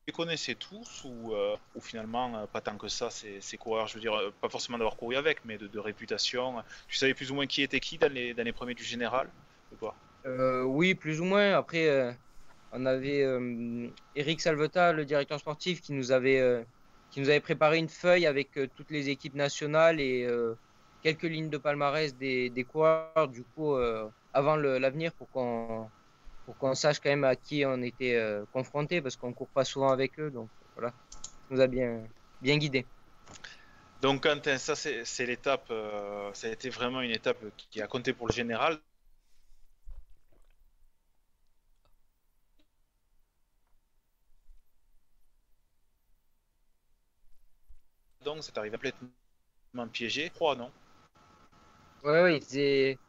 les connaissais tous ou, euh, ou finalement euh, pas tant que ça ces, coureurs Je veux dire, euh, pas forcément d'avoir couru avec, mais de, réputation. Tu savais plus ou moins qui était qui dans les, dans premiers du général Oui, plus ou moins. Après, on avait Eric Salveta, le directeur sportif, qui nous avait, qui nous avait préparé une feuille avec toutes les équipes nationales et quelques lignes de palmarès des, des coureurs, du coup, avant l'avenir pour qu'on pour qu'on sache quand même à qui on était euh, confronté parce qu'on court pas souvent avec eux. Donc voilà, nous a bien, bien guidés. Donc Quentin, ça c'est l'étape, euh, ça a été vraiment une étape qui a compté pour le général. Donc c'est arrivé complètement piégé, froid non? Ouais, ouais, c'est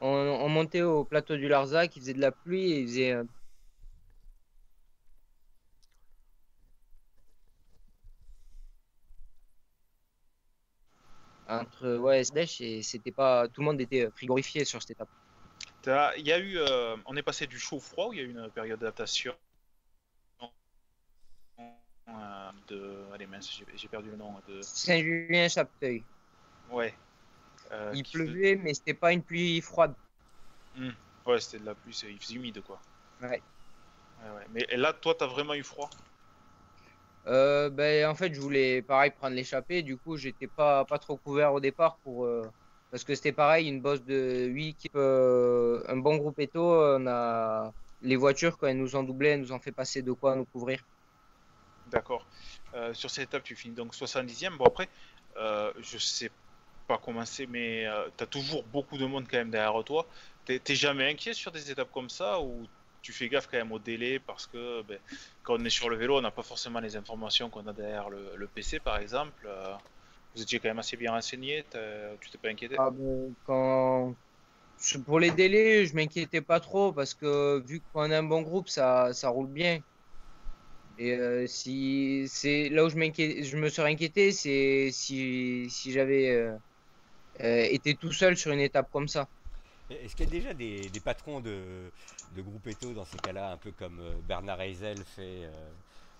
on, montait au plateau du Larzac, il faisait de la pluie et il faisait. Euh, entre ouais et c'était pas tout le monde était frigorifié sur cette étape. Il y a eu, euh, on est passé du chaud au froid ou il y a eu une période d'adaptation? Euh, de, allez mince, j'ai perdu le nom de Saint-Julien-Chapteuil. Ouais, euh, il pleuvait, mais c'était pas une pluie froide. Hmm. Ouais, c'était de la pluie, il faisait humide quoi. Ouais. ouais, ouais. Mais là, toi, t'as vraiment eu froid? Euh, ben, en fait, je voulais pareil prendre l'échappée. Du coup, j'étais pas, pas trop couvert au départ pour, euh, parce que c'était pareil, une bosse de 8 équipes, euh, un bon groupe éto. On a les voitures, quand elles nous ont doublé, elles nous ont fait passer de quoi nous couvrir. D'accord. sur cette étape, tu finis donc 70e. Bon, après, je sais pas commencer, mais euh, tu as toujours beaucoup de monde quand même derrière toi. T'es jamais inquiet sur des étapes comme ça ou tu fais gaffe quand même au délai parce que ben, quand on est sur le vélo, on n'a pas forcément les informations qu'on a derrière le, PC, par exemple. vous étiez quand même assez bien renseigné, tu t'es pas inquiété? Ah, quand... Pour les délais, je m'inquiétais pas trop parce que vu qu'on a un bon groupe, ça, ça roule bien. Et euh, si c'est là où je, je me serais inquiété, c'est si, si j'avais euh, euh, été tout seul sur une étape comme ça. Est-ce qu'il y a déjà des, des patrons de, de groupe Eto dans ces cas-là, un peu comme Bernard Eisel fait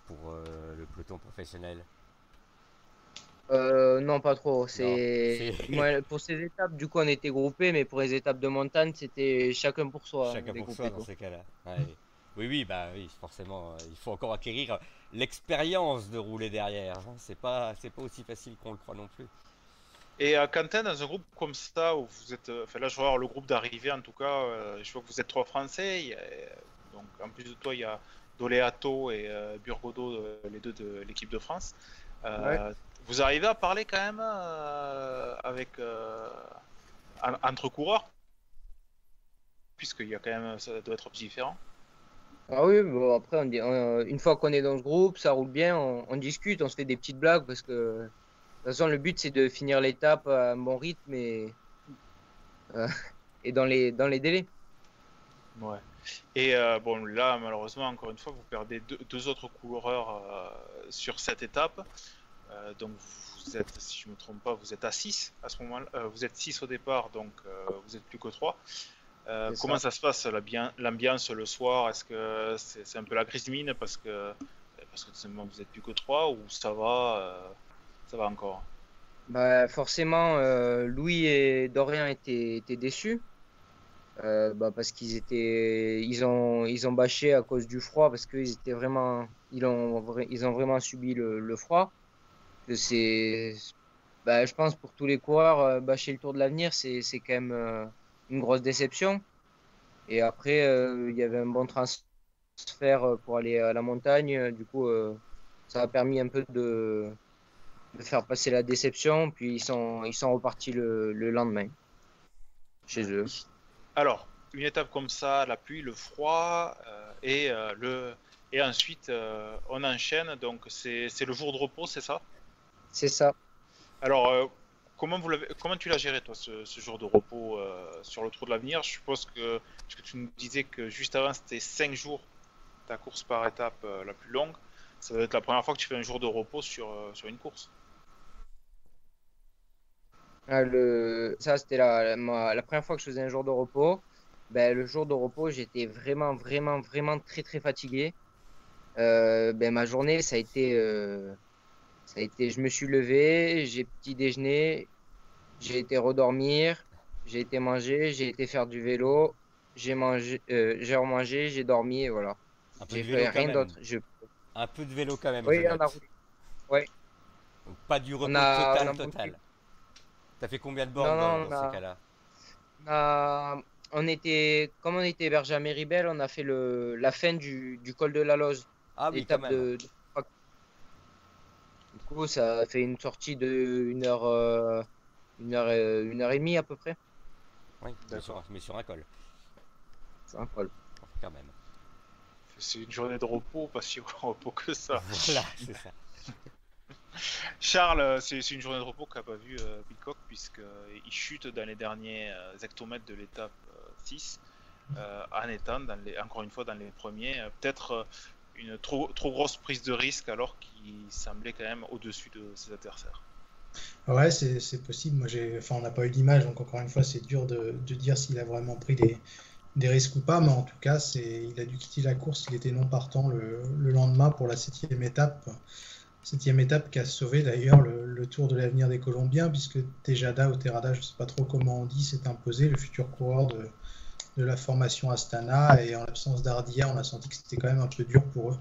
pour le peloton professionnel? Non, pas trop. C'est pour ces étapes, du coup, on était groupés, mais pour les étapes de montagne, c'était chacun pour soi. Chacun pour soi dans ces cas-là. Oui, oui, bah oui, forcément, euh, il faut encore acquérir l'expérience de rouler derrière. Hein. C'est pas, c'est pas aussi facile qu'on le croit non plus. Et à Quentin, dans un groupe comme ça, où vous êtes, euh, enfin là je vois le groupe d'arrivée en tout cas, euh, je vois que vous êtes trois Français. donc en plus de toi, il y a Doleato et Burgodo, les deux de l'équipe de France. Vous arrivez à parler quand même avec entre coureurs, puisqu'il y a quand même, ça doit être différent. Ah oui, bon, après, on une fois qu'on est dans ce groupe, ça roule bien, on, discute, on se fait des petites blagues parce que toute façon, le but c'est de finir l'étape à un bon rythme et, euh, et dans, les, dans les délais. Ouais. Et euh, bon, là, malheureusement, encore une fois, vous perdez deux, autres coureurs euh, sur cette étape. donc, vous êtes, si je ne me trompe pas, vous êtes à 6 à ce moment-là. vous êtes 6 au départ, donc vous êtes plus que 3. Euh, comment ça. se passe l'ambiance le soir? Est-ce que c'est un peu la crise mine parce que parce que vous êtes plus que trois ou ça va ça va encore bah, forcément euh, Louis et Dorian étaient, étaient déçus bah, parce qu'ils étaient ils ont ils ont bâché à cause du froid parce qu'ils étaient vraiment ils ont ils ont vraiment subi le, froid c'est bah, je pense pour tous les coureurs bâcher le Tour de l'avenir c'est quand même une grosse déception. Et après, euh, il y avait un bon transfert euh, pour aller à la montagne. Du coup, euh, ça a permis un peu de, de, faire passer la déception. Puis ils sont, ils sont repartis le, le lendemain chez eux. Alors, une étape comme ça, la pluie, le froid et le et ensuite on enchaîne. Donc c'est le jour de repos, c'est ça? C'est ça. Alors Comment, vous comment tu l'as géré, toi, ce, jour de repos euh, sur le Tour de l'avenir? Je suppose que, que tu nous disais que juste avant, c'était 5 jours ta course par étape euh, la plus longue. Ça doit être la première fois que tu fais un jour de repos sur, euh, sur une course. Ah, le... Ça, c'était la, la, première fois que je faisais un jour de repos. Ben, le jour de repos, j'étais vraiment, vraiment, vraiment très, très fatigué. ben, ma journée, ça a été ça a été, je me suis levé, j'ai petit déjeuner, j'ai été redormir, j'ai été manger, j'ai été faire du vélo, j'ai mangé, euh, j'ai remangé, j'ai dormi et voilà. J'ai fait rien d'autre. Je... Un peu de vélo quand même. Oui, on a roulé. Ouais. pas du repos total, total. T'as fait combien de bornes dans, ces cas-là? on, on était, comme on était hébergé à Méribel, on a fait le, la fin du, du col de la Loze. Ah oui, quand même. de du coup, ça fait une sortie de une heure, euh, une heure, une heure et demie à peu près. Oui, mais sur un col. Sur un col. Quand même. C'est une journée de repos, pas si repos que ça. Voilà, c'est ça. Charles, c'est une journée de repos qu'a pas vu euh, Peacock puisqu'il chute dans les derniers euh, hectomètres de l'étape 6 en étant, encore une fois, dans les premiers. Peut-être une trop, trop grosse prise de risque alors qu'il semblait quand même au-dessus de ses adversaires. Ouais, c'est possible. Moi, enfin, on n'a pas eu d'image, donc encore une fois, c'est dur de, de dire s'il a vraiment pris des, des, risques ou pas, mais en tout cas, il a dû quitter la course. Il était non partant le, le lendemain pour la septième étape. Septième étape qui a sauvé d'ailleurs le, Tour de l'avenir des Colombiens, puisque Tejada ou Terada, je ne sais pas trop comment on dit, s'est imposé, le futur coureur de, de la formation Astana et en l'absence d'Ardia, on a senti que c'était quand même un peu dur pour eux.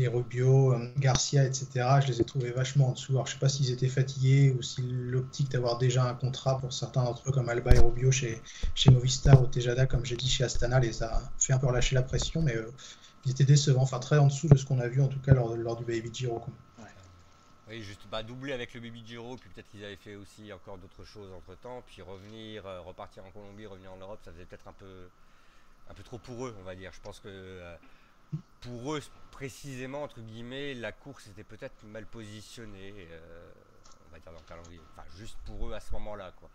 Les Rubio, euh, Garcia, etc., je les ai trouvés vachement en dessous. Alors je sais pas s'ils étaient fatigués ou si l'optique d'avoir déjà un contrat pour certains d'entre eux comme Alba et Rubio chez, chez Movistar ou Tejada, comme j'ai dit chez Astana, les a fait un peu relâcher la pression, mais euh, ils étaient décevants, enfin très en dessous de ce qu'on a vu en tout cas lors, lors du Baby Giro. Oui, juste bah, doubler avec le Baby Giro, puis peut-être qu'ils avaient fait aussi encore d'autres choses entre temps, puis revenir, euh, repartir en Colombie, revenir en Europe, ça faisait peut-être un peu, un peu trop pour eux, on va dire. Je pense que pour eux, précisément, entre guillemets, la course était peut-être mal positionnée, euh, on va dire dans le calendrier. Enfin, juste pour eux à ce moment-là, quoi.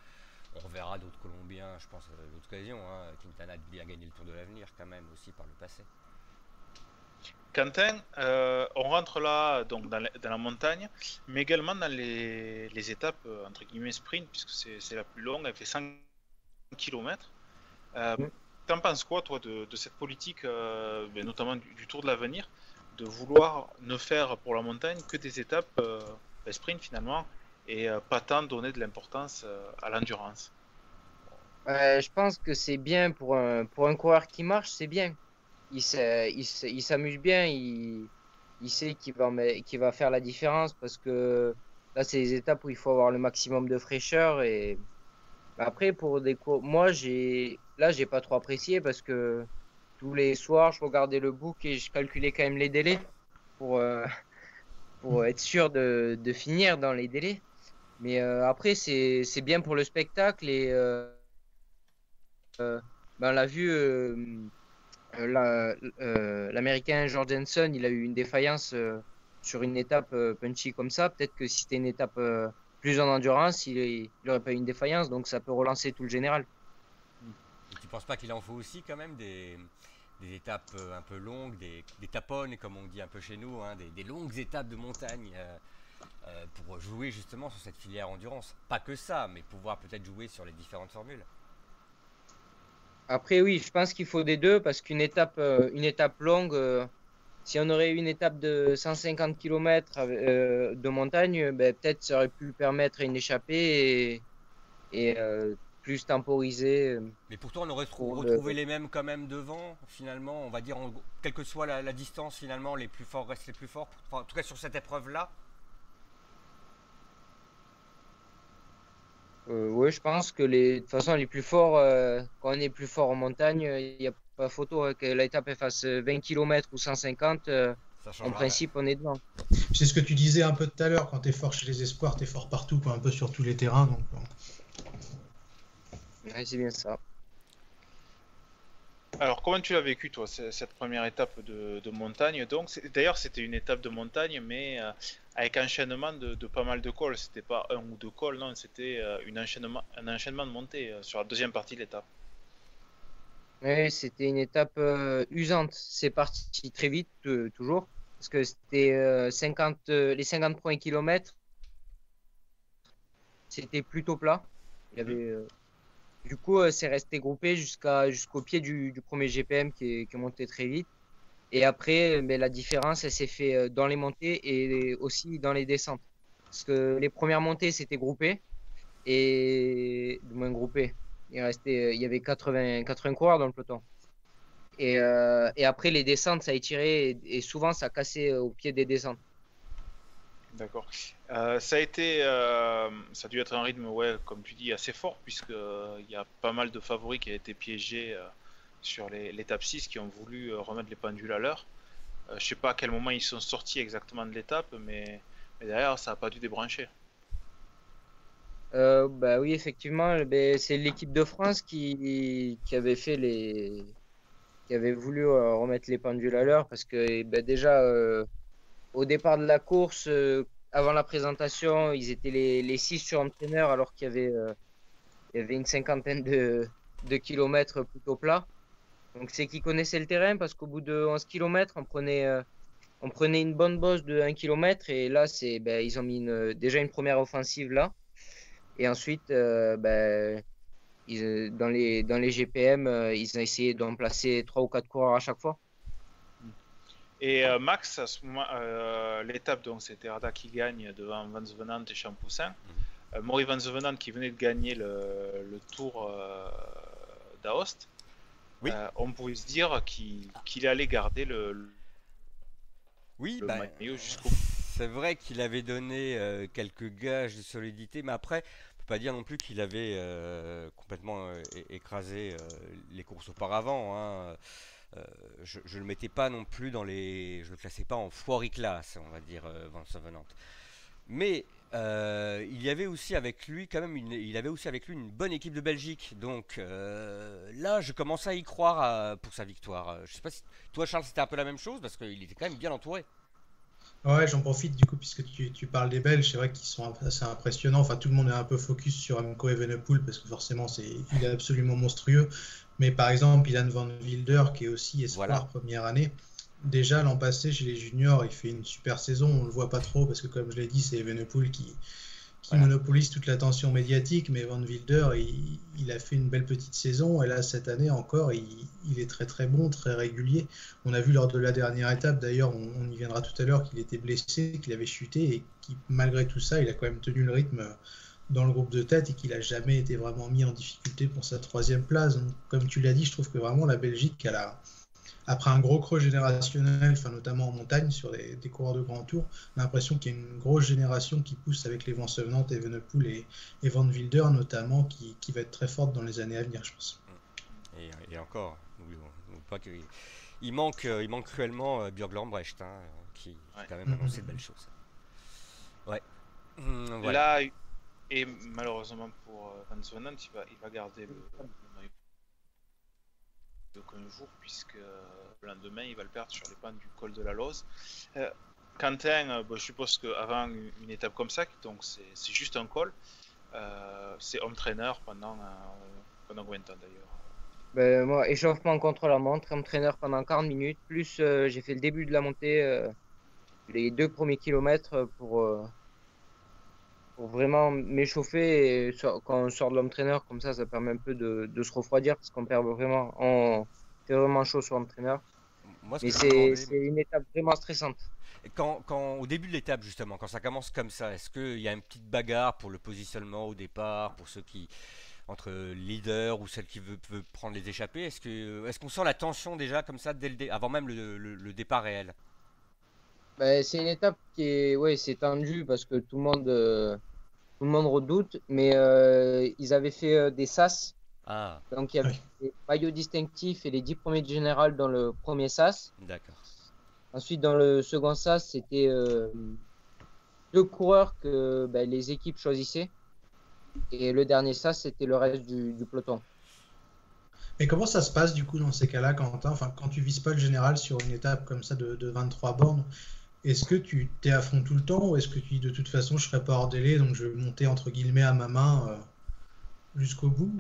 On reverra d'autres Colombiens, je pense, à d'autres occasions. Hein. Quintana a bien gagné le Tour de l'avenir, quand même, aussi par le passé. Quentin, euh, on rentre là donc dans la, montagne, mais également dans les, étapes euh, entre guillemets sprint, puisque c'est la plus longue, elle fait 100 km. Euh, T'en penses quoi, toi, de, cette politique, euh, ben, notamment du, Tour de l'avenir, de vouloir ne faire pour la montagne que des étapes ben, sprint finalement, et pas tant donner de l'importance à l'endurance? Je pense que c'est bien pour un, pour un coureur qui marche, c'est bien il s'amuse bien, il, sait qu'il va, va faire la différence parce que là, c'est les étapes où il faut avoir le maximum de fraîcheur. Et après, pour des cours, moi, j'ai là, j'ai pas trop apprécié parce que tous les soirs, je regardais le book et je calculais quand même les délais pour, euh, pour être sûr de, finir dans les délais. Mais euh, après, c'est bien pour le spectacle et euh, ben, on l'a vu euh, euh, l'américain Jorgensen, il a eu une défaillance sur une étape punchy comme ça. Peut-être que si c'était une étape plus en endurance, il n'aurait pas eu une défaillance, donc ça peut relancer tout le général. Penses pas qu'il en faut aussi quand même des, étapes un peu longues, des, des, taponnes, comme on dit un peu chez nous, hein, des, longues étapes de montagne pour jouer justement sur cette filière endurance Pas que ça, mais pouvoir peut-être jouer sur les différentes formules. Après, oui, je pense qu'il faut des deux parce qu'une étape, euh, une étape longue, euh, si on aurait une étape de 150 km euh, de montagne, ben, peut-être ça aurait pu permettre une échappée et, et plus temporiser. Mais pourtant, on aurait retrouvé les mêmes quand même devant, finalement. On va dire, quelle que soit la, la, distance, finalement, les plus forts restent les plus forts. en tout cas, sur cette épreuve-là. Euh, oui, je pense que les, de toute façon, les plus forts, euh, quand on est plus fort en montagne, il n'y a pas photo hein, que l'étape fasse 20 km ou 150. Euh, en principe, on est devant. C'est ce que tu disais un peu tout à l'heure, quand tu es fort chez les espoirs, tu es fort partout, un peu sur tous les terrains. Donc... c'est bien ça. Alors, comment tu l'as vécu, toi, cette première étape de, montagne? Donc, d'ailleurs, c'était une étape de montagne, mais euh, avec enchaînement de, pas mal de cols. C'était pas un ou deux cols, non, c'était euh, une enchaînement, un enchaînement de montée euh, sur la deuxième partie de l'étape. Oui, c'était une étape usante. C'est parti très vite, toujours, parce que c'était 50, les 50 premiers kilomètres, c'était plutôt plat. Il y mmh. avait du coup, euh, c'est resté groupé jusqu'à jusqu'au pied du, premier GPM qui est, qui monté très vite. Et après, mais la différence, elle s'est fait euh, dans les montées et aussi dans les descentes. Parce que les premières montées, c'était groupé. Et du moins groupé. Il, restait, il y avait 80, 80 coureurs dans le peloton. Et, euh, et après, les descentes, ça a étiré et, et souvent, ça cassait au pied des descentes. D'accord. Euh, a euh, ça a dû être un rythme, ouais, comme tu dis, assez fort, puisque euh, il y a pas mal de favoris qui ont été piégés sur l'étape 6, qui ont voulu remettre les pendules à l'heure. je sais pas à quel moment ils sont sortis exactement de l'étape, mais, derrière, ça n'a pas dû débrancher. bah oui, effectivement, c'est l'équipe de France qui, avait fait les, qui avait voulu remettre les pendules à l'heure, parce que ben, déjà au départ de la course, euh, avant la présentation, ils étaient les, les six sur entraîneur alors qu'il y avait, euh, une cinquantaine de, kilomètres plutôt plats. Donc c'est qu'ils connaissaient le terrain parce qu'au bout de 11 km, on prenait, euh, on prenait une bonne bosse de 1 km et là, c'est, ben, ils ont mis une, déjà une première offensive là. Et ensuite, ben, dans, les, dans les GPM, ils ont essayé d'en placer 3 ou 4 coureurs à chaque fois. Et euh, Max, à ce moment, euh, l'étape, donc c'était Arda qui gagne devant Van Zvenant et Champoussin. Mhm. Euh, Maury Van Zvenant qui venait de gagner le, tour d'Aoste. Oui. on pouvait se dire qu'il allait garder le, oui, bah, jusqu'au C'est vrai qu'il avait donné quelques gages de solidité, mais après, on peut pas dire non plus qu'il avait complètement écrasé les courses auparavant. Hein. Euh, je, ne le mettais pas non plus dans les. Je le classais pas en foiry class, on va dire, euh, Van Venant. Mais euh, il y avait aussi avec lui quand même une, il avait aussi avec lui une bonne équipe de Belgique. Donc là, je commence à y croire pour sa victoire. Je sais pas si toi, Charles, c'était un peu la même chose parce qu'il était quand même bien entouré. Ouais, j'en profite du coup, puisque tu, tu parles des Belges, c'est vrai qu'ils sont assez impressionnants. Enfin, tout le monde est un peu focus sur Amco Evenepoel parce que forcément, c'est, il est absolument monstrueux. Mais par exemple, Ilan Van Wilder, qui est aussi espoir première année, déjà l'an passé chez les juniors, il fait une super saison. On le voit pas trop parce que, comme je l'ai dit, c'est Evenepoel qui, qui monopolise toute l'attention médiatique, mais Van Wilder, il, a fait une belle petite saison, et là, cette année encore, il, est très très bon, très régulier. On a vu lors de la dernière étape, d'ailleurs, on, y viendra tout à l'heure, qu'il était blessé, qu'il avait chuté, et qui, malgré tout ça, il a quand même tenu le rythme dans le groupe de tête, et qu'il n'a jamais été vraiment mis en difficulté pour sa troisième place. comme tu l'as dit, je trouve que vraiment la Belgique, elle a après un gros creux générationnel, enfin notamment en montagne, sur des, coureurs de grand tour, l'impression qu'il y a une grosse génération qui pousse avec les vents Sevenant, Evenepoel et, et Van Wilder notamment, qui, va être très forte dans les années à venir, je pense. Et, encore, pas que, il, manque, euh, il manque cruellement euh, Björg Lambrecht, hein, qui a quand même annoncé de belles choses. Ouais. Hum, Là, et malheureusement pour euh, Van Sevenant, il va, il va garder le, qu'un jour, puisque euh, le lendemain, il va le perdre sur les pentes du col de la Lose. Euh, Quentin, euh, je suppose qu'avant une étape comme ça, donc c'est juste un col, c'est homme-traîneur pendant, pendant combien de temps d'ailleurs? Ben, moi, échauffement contre la montre, homme-traîneur pendant 40 minutes, plus j'ai fait le début de la montée, les deux premiers kilomètres pour, pour vraiment m'échauffer. Et quand on sort de l'homme-traîneur, comme ça, ça permet un peu de, de se refroidir parce qu'on perd vraiment, on fait vraiment chaud sur l'homme-traîneur. Mais c'est une étape vraiment stressante. Quand, quand, au début de l'étape, justement, quand ça commence comme ça, est-ce qu'il y a une petite bagarre pour le positionnement au départ, pour ceux qui. entre leader ou celle qui veut, veut prendre les échappées? Est-ce qu'on est qu'on sent la tension déjà comme ça dès le avant même le, le, départ réel? Bah, C'est une étape qui est. Ouais, c'est tendu parce que tout le monde. Euh, tout le monde redoute, mais euh, ils avaient fait euh, des SAS. Ah. Donc il y avait des maillots distinctifs et les 10 premiers de général dans le premier SAS. D'accord. Ensuite, dans le second SAS, c'était euh, deux coureurs que ben, les équipes choisissaient. Et le dernier SAS, c'était le reste du, peloton. Et comment ça se passe du coup dans ces cas-là, Quentin enfin, Quand tu vises pas le général sur une étape comme ça de, de 23 bornes, est-ce que tu t'es à fond tout le temps ou est-ce que tu dis de toute façon je serai pas hors délai donc je vais monter entre guillemets à ma main euh, jusqu'au bout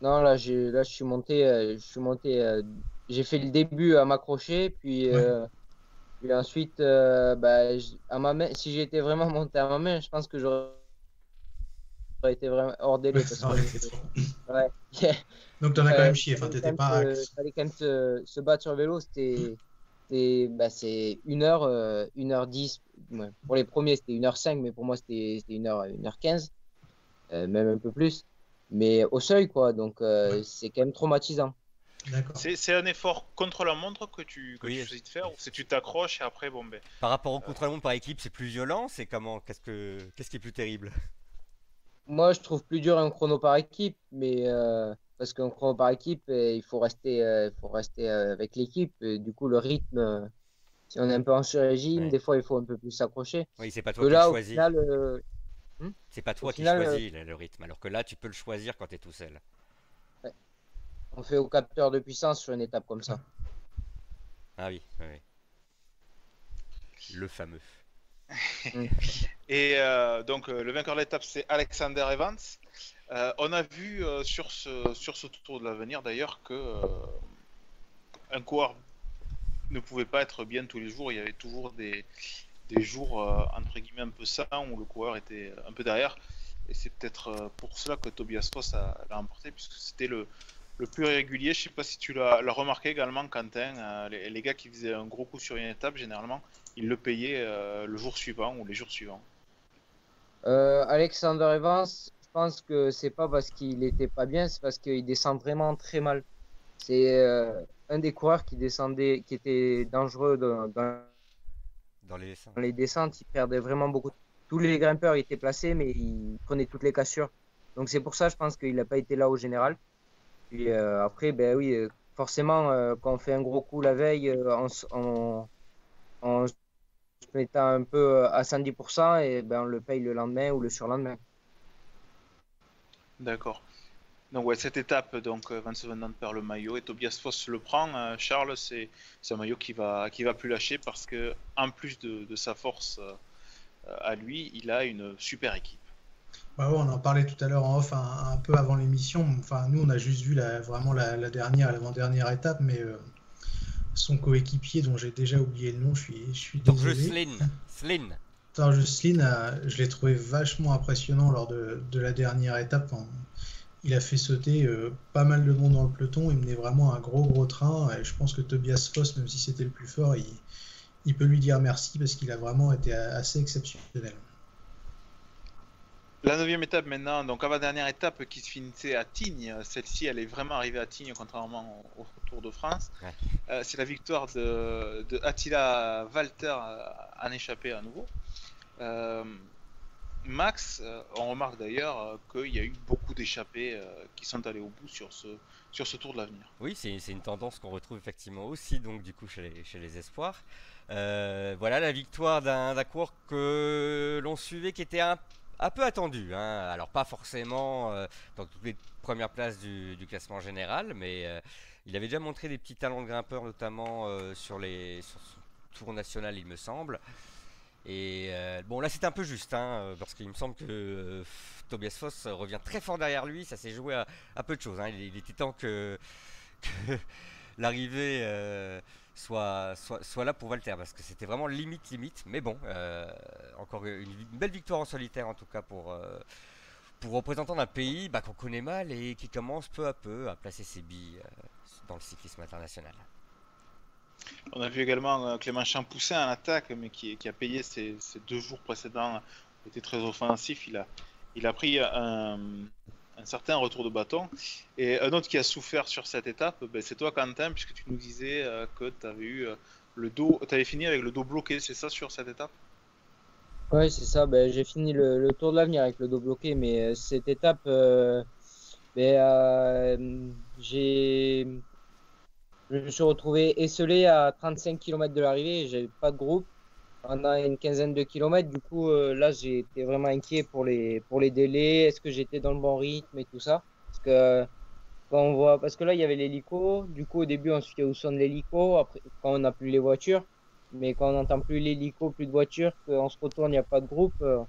Non, là, j'ai, là je suis monté, euh, je suis monté, euh, j'ai fait le début à m'accrocher puis, puis ensuite bah, à ma main, si j'étais vraiment monté à ma main, je pense que j'aurais été vraiment hors délai. Parce que... ouais. donc t'en as quand même chié, enfin t'étais pas. Il fallait quand même se, se battre sur le vélo, c'était c'est bah, 1 heure, 1h10. Euh, pour les premiers, c'était 1h05, mais pour moi, c'était 1h, 1h15, euh, même un peu plus. Mais au seuil, quoi. Donc, euh, c'est quand même traumatisant. C'est un effort contre la montre que tu, que tu choisis de faire ou c'est tu t'accroches et après bon ben. Par rapport au contre la montre par équipe, c'est plus violent, c'est comment Qu'est-ce que qu'est-ce qui est plus terrible? Moi, je trouve plus dur un chrono par équipe, mais parce qu'en chrono par équipe, euh, il faut rester, euh, faut rester euh, avec l'équipe. Du coup, le rythme, si on est un peu en sur-régime, des fois, il faut un peu plus s'accrocher. Oui, c'est pas toi qui choisis. Hmm? C'est pas toi qui choisis le rythme, alors que là, tu peux le choisir quand tu es tout seul. On fait au capteur de puissance sur une étape comme ça. Ah oui, oui. Le fameux. Hmm. Et donc, le vainqueur de l'étape, c'est Alexander Evans. Euh, on a vu euh, sur, ce, sur ce tour de l'avenir d'ailleurs que euh, un coureur ne pouvait pas être bien tous les jours. Il y avait toujours des, jours entre guillemets un peu sains où le coureur était un peu derrière. Et c'est peut-être pour cela que Tobias Foss l'a remporté, puisque c'était le, plus régulier. Je sais pas si tu l'as remarqué également, Quentin. Les, les, gars qui faisaient un gros coup sur une étape, généralement, ils le payaient le jour suivant ou les jours suivants. Alexander Evans, pense que c'est pas parce qu'il était pas bien, c'est parce qu'il descend vraiment très mal. C'est euh, un des coureurs qui descendait, qui était dangereux dans, dans, les, descentes. les descentes. Il perdait vraiment beaucoup. Tous les grimpeurs étaient placés, mais il prenait toutes les cassures. Donc c'est pour ça, je pense qu'il n'a pas été là au général. Puis euh, après, ben oui, euh, forcément, quand on fait un gros coup la veille, on, on, mettant un peu à 110% et ben, on le paye le lendemain ou le surlendemain. D'accord. Donc ouais, cette étape, donc Van Venant perd le maillot et Tobias Foss le prend. Charles, c'est un maillot qui va qui va plus lâcher parce que en plus de, de sa force à lui, il a une super équipe. Bah on en parlait tout à l'heure en off un, peu avant l'émission. Enfin, nous, on a juste vu la, vraiment la, dernière, l'avant-dernière étape, mais euh, son coéquipier, dont j'ai déjà oublié le nom, je suis, je suis désolé. Slin. Slin. Euh, je l'ai trouvé vachement impressionnant lors de, la dernière étape. il a fait sauter euh, pas mal de monde dans le peloton. Il menait vraiment un gros gros train. Et je pense que Tobias Foss, même si c'était le plus fort, il, il peut lui dire merci parce qu'il a vraiment été assez exceptionnel. La neuvième étape maintenant, donc avant dernière étape qui se finissait à Tignes, celle-ci elle est vraiment arrivée à Tignes contrairement au, Tour de France. Euh, c'est la victoire de, Attila Walter en échappé à nouveau. Euh, Max, euh, on remarque d'ailleurs qu'il y a eu beaucoup d'échappées qui sont allés au bout sur ce, sur ce Tour de l'avenir. Oui, c'est une tendance qu'on retrouve effectivement aussi donc du coup chez les, chez les espoirs. voilà la victoire d'un cours que l'on suivait qui était un un peu attendu. Hein. Alors pas forcément euh, dans toutes les premières places du, classement général, mais euh, il avait déjà montré des petits talents de grimpeur, notamment euh, sur, les, sur son tour national, il me semble. Et bon, là c'est un peu juste, hein, parce qu'il me semble que Tobias Foss revient très fort derrière lui. Ça s'est joué à, peu de choses. Hein. Il, était temps que, l'arrivée soit, là pour Walter parce que c'était vraiment limite limite mais bon euh, encore une, belle victoire en solitaire en tout cas pour euh, pour représentant d'un pays bah, qu'on connaît mal et qui commence peu à peu à placer ses billes euh, dans le cyclisme international. On a vu également Clément Champoussin en attaque mais qui, a payé ses, deux jours précédents était très offensif il a pris un certain retour de bâton. Et un autre qui a souffert sur cette étape, ben, c'est toi, Quentin, puisque tu nous disais euh, que tu avais eu euh, le dos, avais fini avec le dos bloqué, c'est ça sur cette étape? Oui, c'est ça. Ben, j'ai fini le, Tour de l'avenir avec le dos bloqué, mais euh, cette étape, ben, j'ai. Je me suis retrouvé esselé à 35 km de l'arrivée, j'avais pas de groupe pendant une quinzaine de kilomètres. Du coup, euh, là, j'ai été vraiment inquiet pour les, délais. Est-ce que j'étais dans le bon rythme et tout ça Parce que quand on voit, parce que là, il y avait l'hélico. Du coup, au début, on se fait au son de l'hélico. Après, quand on n'a plus les voitures, mais quand on n'entend plus l'hélico, plus de voitures, qu'on se retourne, il n'y a pas de groupe. Euh,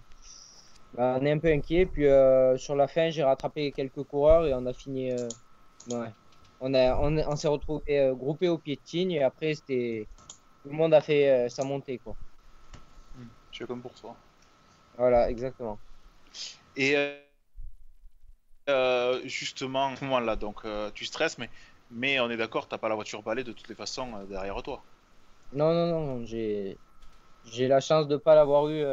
bah, on est un peu inquiet. Puis euh, sur la fin, j'ai rattrapé quelques coureurs et on a fini. ouais. On, a, on, on s'est retrouvé groupé au pied de Tignes et après, c'était tout le monde a fait sa montée. Quoi. Tu es comme pour toi. Voilà, exactement. Et euh, euh, justement, à ce moment-là, donc euh, tu stresses, mais, mais on est d'accord, t'as pas la voiture balai de toutes les façons derrière toi. Non, non, non, j'ai j'ai la chance de pas l'avoir eu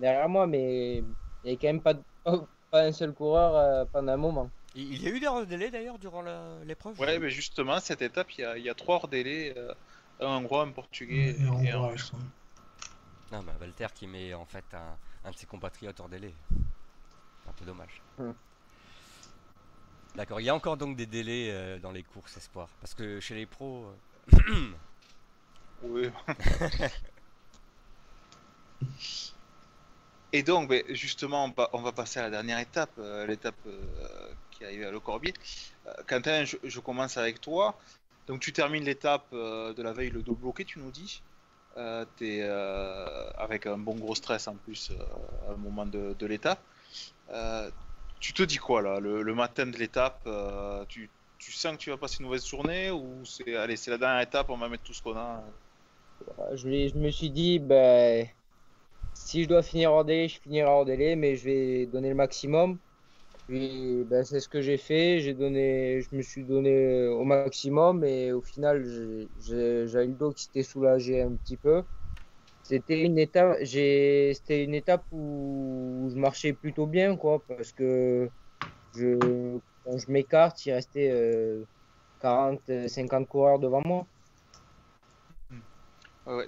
derrière moi, mais il n'y avait quand même pas, pas un seul coureur pendant un moment. Il y a eu des hors-délais d'ailleurs durant l'épreuve Ouais, mais justement, cette étape, il y a, il y a trois hors-délais un hongrois, un portugais et, un russe. Non, bah Walter qui met en fait un, de ses compatriotes hors délai. Un peu dommage. Hmm. D'accord, il y a encore donc des délais euh, dans les courses espoir. Parce que chez les pros. Euh, oui. Et donc, ben, justement, on va passer à la dernière étape, euh, l'étape qui est à Le Corbier. Quentin, je, commence avec toi. Donc, tu termines l'étape de la veille, le dos bloqué, tu nous dis. Euh, es euh, avec un bon gros stress en plus euh, à un moment de, l'étape. tu te dis quoi là, le, matin de l'étape tu, sens que tu vas passer une mauvaise journée ou c'est allez c'est la dernière étape, on va mettre tout ce qu'on a? Je, me suis dit, ben, si je dois finir hors délai, je finirai hors délai, mais je vais donner le maximum. Puis ben, c'est ce que j'ai fait. J'ai donné, je me suis donné au maximum et au final, j'ai eu le dos qui s'était soulagé un petit peu. C'était une étape, j'ai, c'était une étape où je marchais plutôt bien, quoi, parce que je, quand je m'écarte, il restait 40, euh, 50 coureurs devant moi.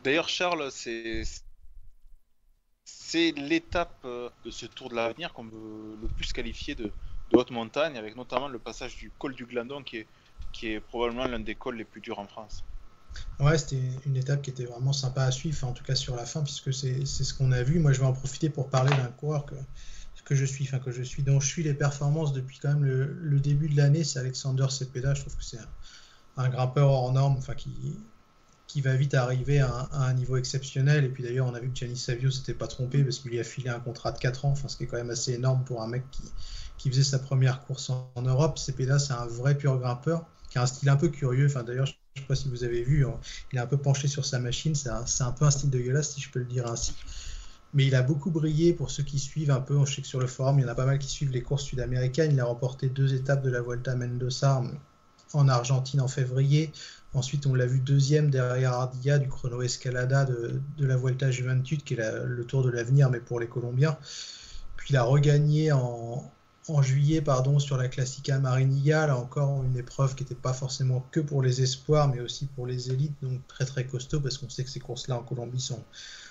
D'ailleurs, Charles, c'est c'est l'étape euh, de ce Tour de l'avenir qu'on veut le plus qualifier de, haute montagne, avec notamment le passage du col du Glandon, qui est, qui est probablement l'un des cols les plus durs en France. Ouais, c'était une étape qui était vraiment sympa à suivre, en tout cas sur la fin, puisque c'est ce qu'on a vu. Moi, je vais en profiter pour parler d'un coureur que, que je suis, enfin que je suis, dont je suis les performances depuis quand même le, début de l'année, c'est Alexander Cepeda. Je trouve que c'est un, grimpeur hors norme, enfin qui, qui va vite arriver à un, niveau exceptionnel. Et puis d'ailleurs, on a vu que Gianni Savio s'était pas trompé parce qu'il lui a filé un contrat de 4 ans, enfin ce qui est quand même assez énorme pour un mec qui, qui faisait sa première course en, en Europe. Cepeda, c'est un vrai pur grimpeur qui a un style un peu curieux. Enfin d'ailleurs, je ne sais pas si vous avez vu, hein. il est un peu penché sur sa machine. C'est un, peu un style de dégueulasse, si je peux le dire ainsi. Mais il a beaucoup brillé pour ceux qui suivent un peu. Je sais que sur le forum, il y en a pas mal qui suivent les courses sud-américaines. Il a remporté deux étapes de la Vuelta Mendoza en Argentine en février. Ensuite, on l'a vu deuxième derrière Ardilla du chrono Escalada de, la Vuelta Juventud, qui est le tour de l'avenir, mais pour les Colombiens. Puis il a regagné en, en juillet pardon, sur la Classica Marinilla, là encore une épreuve qui n'était pas forcément que pour les espoirs, mais aussi pour les élites, donc très très costaud, parce qu'on sait que ces courses-là en Colombie sont,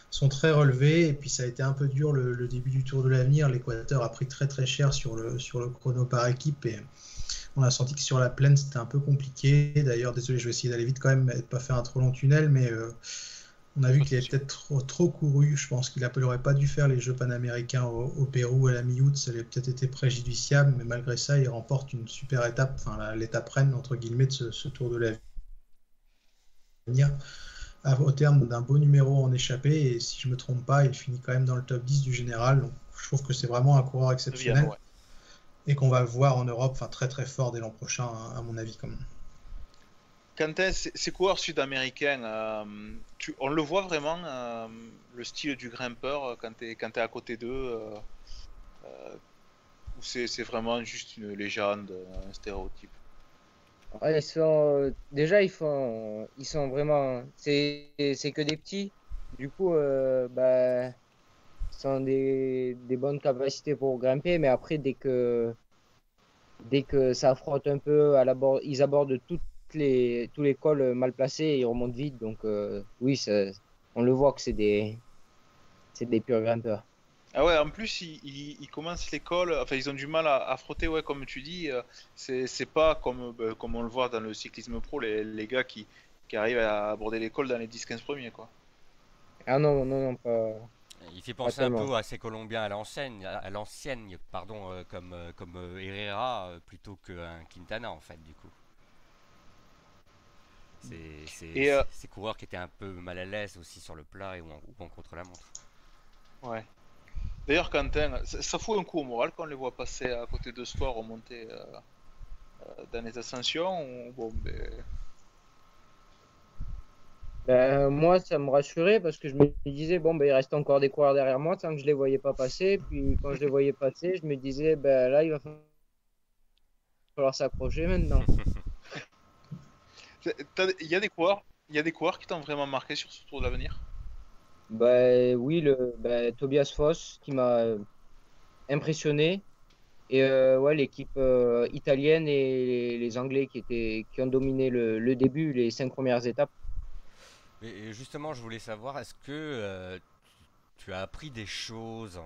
sont très relevées, et puis ça a été un peu dur le, début du Tour de l'Avenir, l'Équateur a pris très très cher sur le, sur le chrono par équipe, on a senti que sur la plaine c'était un peu compliqué, d'ailleurs désolé je vais essayer d'aller vite quand même, et de pas faire un trop long tunnel, mais... Euh, on a vu qu'il avait peut-être trop, couru. Je pense qu'il n'aurait pas dû faire les Jeux panaméricains au, Pérou à la mi-août. Ça aurait peut-être été préjudiciable, mais malgré ça, il remporte une super étape, enfin l'étape reine entre guillemets de ce, Tour de l'avenir au terme d'un beau numéro en échappé. Et si je me trompe pas, il finit quand même dans le top 10 du général. Donc je trouve que c'est vraiment un coureur exceptionnel et qu'on va voir en Europe, enfin très très fort dès l'an prochain, à mon avis, comme Quentin, ces coureurs sud-américains, euh, on le voit vraiment, euh, le style du grimpeur, euh, quand tu es, à côté d'eux, ou c'est vraiment juste une légende, un stéréotype? Ils sont, Déjà, ils, font, ils sont vraiment. C'est que des petits. Du coup, bah, ont des, des, bonnes capacités pour grimper, mais après, dès que, dès que ça frotte un peu, à la ils abordent toutes les, tous les cols mal placés et ils remontent vite. Donc, euh, oui, on le voit que c'est des, des purs grimpeurs. Ah ouais, en plus, ils, ils, commencent l'école, enfin, ils ont du mal à, frotter, ouais, comme tu dis. Euh, c'est pas comme, bah, comme on le voit dans le cyclisme pro, les, les gars qui, qui arrivent à aborder l'école dans les 10-15 premiers, quoi. Ah non, non, non, pas. Il fait penser un peu à ces Colombiens à l'ancienne, à l'ancienne, pardon, euh, comme, comme Herrera plutôt qu'un Quintana en fait, du coup. C'est euh, ces coureurs qui étaient un peu mal à l'aise aussi sur le plat et ou en, contre la montre. Ouais. D'ailleurs, Quentin, ça, fout un coup au moral quand on les voit passer à côté de soi, remonter euh, euh, dans les ascensions. bon, ben... Ben, moi, ça me rassurait parce que je me disais, bon, ben, il reste encore des coureurs derrière moi tant que je les voyais pas passer. Puis quand je les voyais passer, je me disais, ben là, il va falloir s'accrocher maintenant. Il y a des coureurs, il y a des coureurs qui t'ont vraiment marqué sur ce Tour de l'avenir? Bah oui, le bah, Tobias Foss qui m'a euh, impressionné et euh, ouais l'équipe euh, italienne et les, Anglais qui étaient qui ont dominé le, début, les cinq premières étapes. Justement, je voulais savoir, est-ce que tu as appris des choses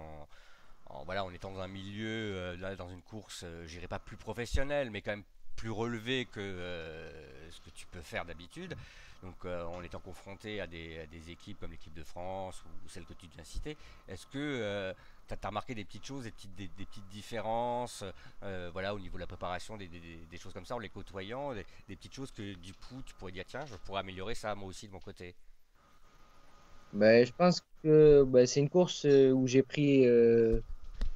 en, voilà, en étant dans un milieu, là, dans une course, j'irai pas plus professionnelle, mais quand même plus relevé que euh, ce que tu peux faire d'habitude. Donc euh, en étant confronté à des, équipes comme l'équipe de France ou, celle que tu viens citer, est-ce que euh, tu as, remarqué des petites choses, des petites, différences voilà, au niveau de la préparation, des, choses comme ça en les côtoyant, des, petites choses que du coup tu pourrais dire tiens je pourrais améliorer ça moi aussi de mon côté? Ben, Je pense que ben, c'est une course où j'ai pris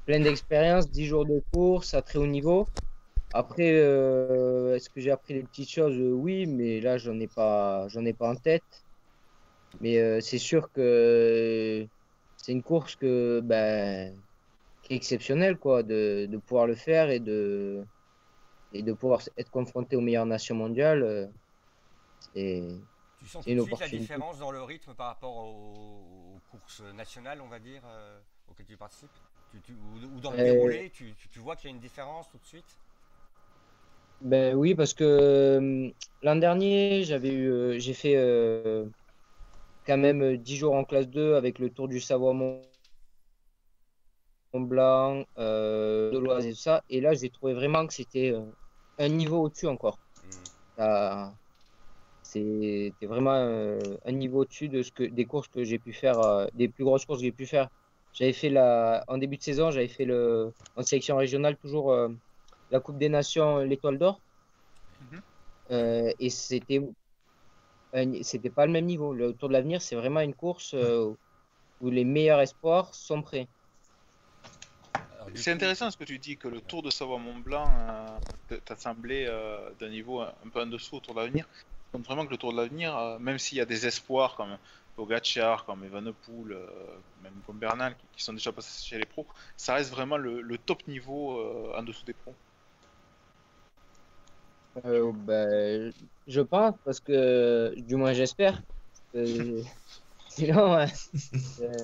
plein d'expérience, 10 jours de course à très haut niveau. Après, euh, est-ce que j'ai appris des petites choses? Oui, mais là, j'en ai pas, j'en ai pas en tête. Mais euh, c'est sûr que c'est une course que, ben, qui est exceptionnelle, quoi, de, de, pouvoir le faire et de, et de pouvoir être confronté aux meilleures nations mondiales. C'est tu sens tout de suite la différence dans le rythme par rapport aux, courses nationales, on va dire, euh, auxquelles tu participes? Ou, dans le déroulé, tu, tu vois qu'il y a une différence tout de suite? Ben oui, parce que euh, l'an dernier, j'avais eu, euh, j'ai fait euh, quand même 10 jours en classe 2 avec le Tour du Savoie Mont Blanc, de l'Oise et tout ça. Et là, j'ai trouvé vraiment que c'était un niveau au-dessus encore. Hmm. c'était vraiment un niveau au-dessus de ce que, des courses que j'ai pu faire, des plus grosses courses que j'ai pu faire. J'avais fait la, en début de saison, j'avais fait le, en sélection régionale toujours la Coupe des Nations, l'Étoile d'Or. Mhm. Euh, et c'était, c'était pas le même niveau. Le Tour de l'Avenir, c'est vraiment une course euh, où les meilleurs espoirs sont prêts. C'est intéressant ce que tu dis, que le Tour de Savoie-Mont-Blanc euh, t'a semblé euh, d'un niveau un un peu en dessous au Tour de l'avenir. Donc vraiment que le Tour de l'avenir, euh, même s'il y a des espoirs comme Pogacar, comme Evenepoel, euh, même comme Bernal, qui, qui sont déjà passés chez les pros, ça reste vraiment le, le top niveau euh, en dessous des pros. Euh, ben, je pense, parce que, du moins j'espère. Euh, sinon, euh,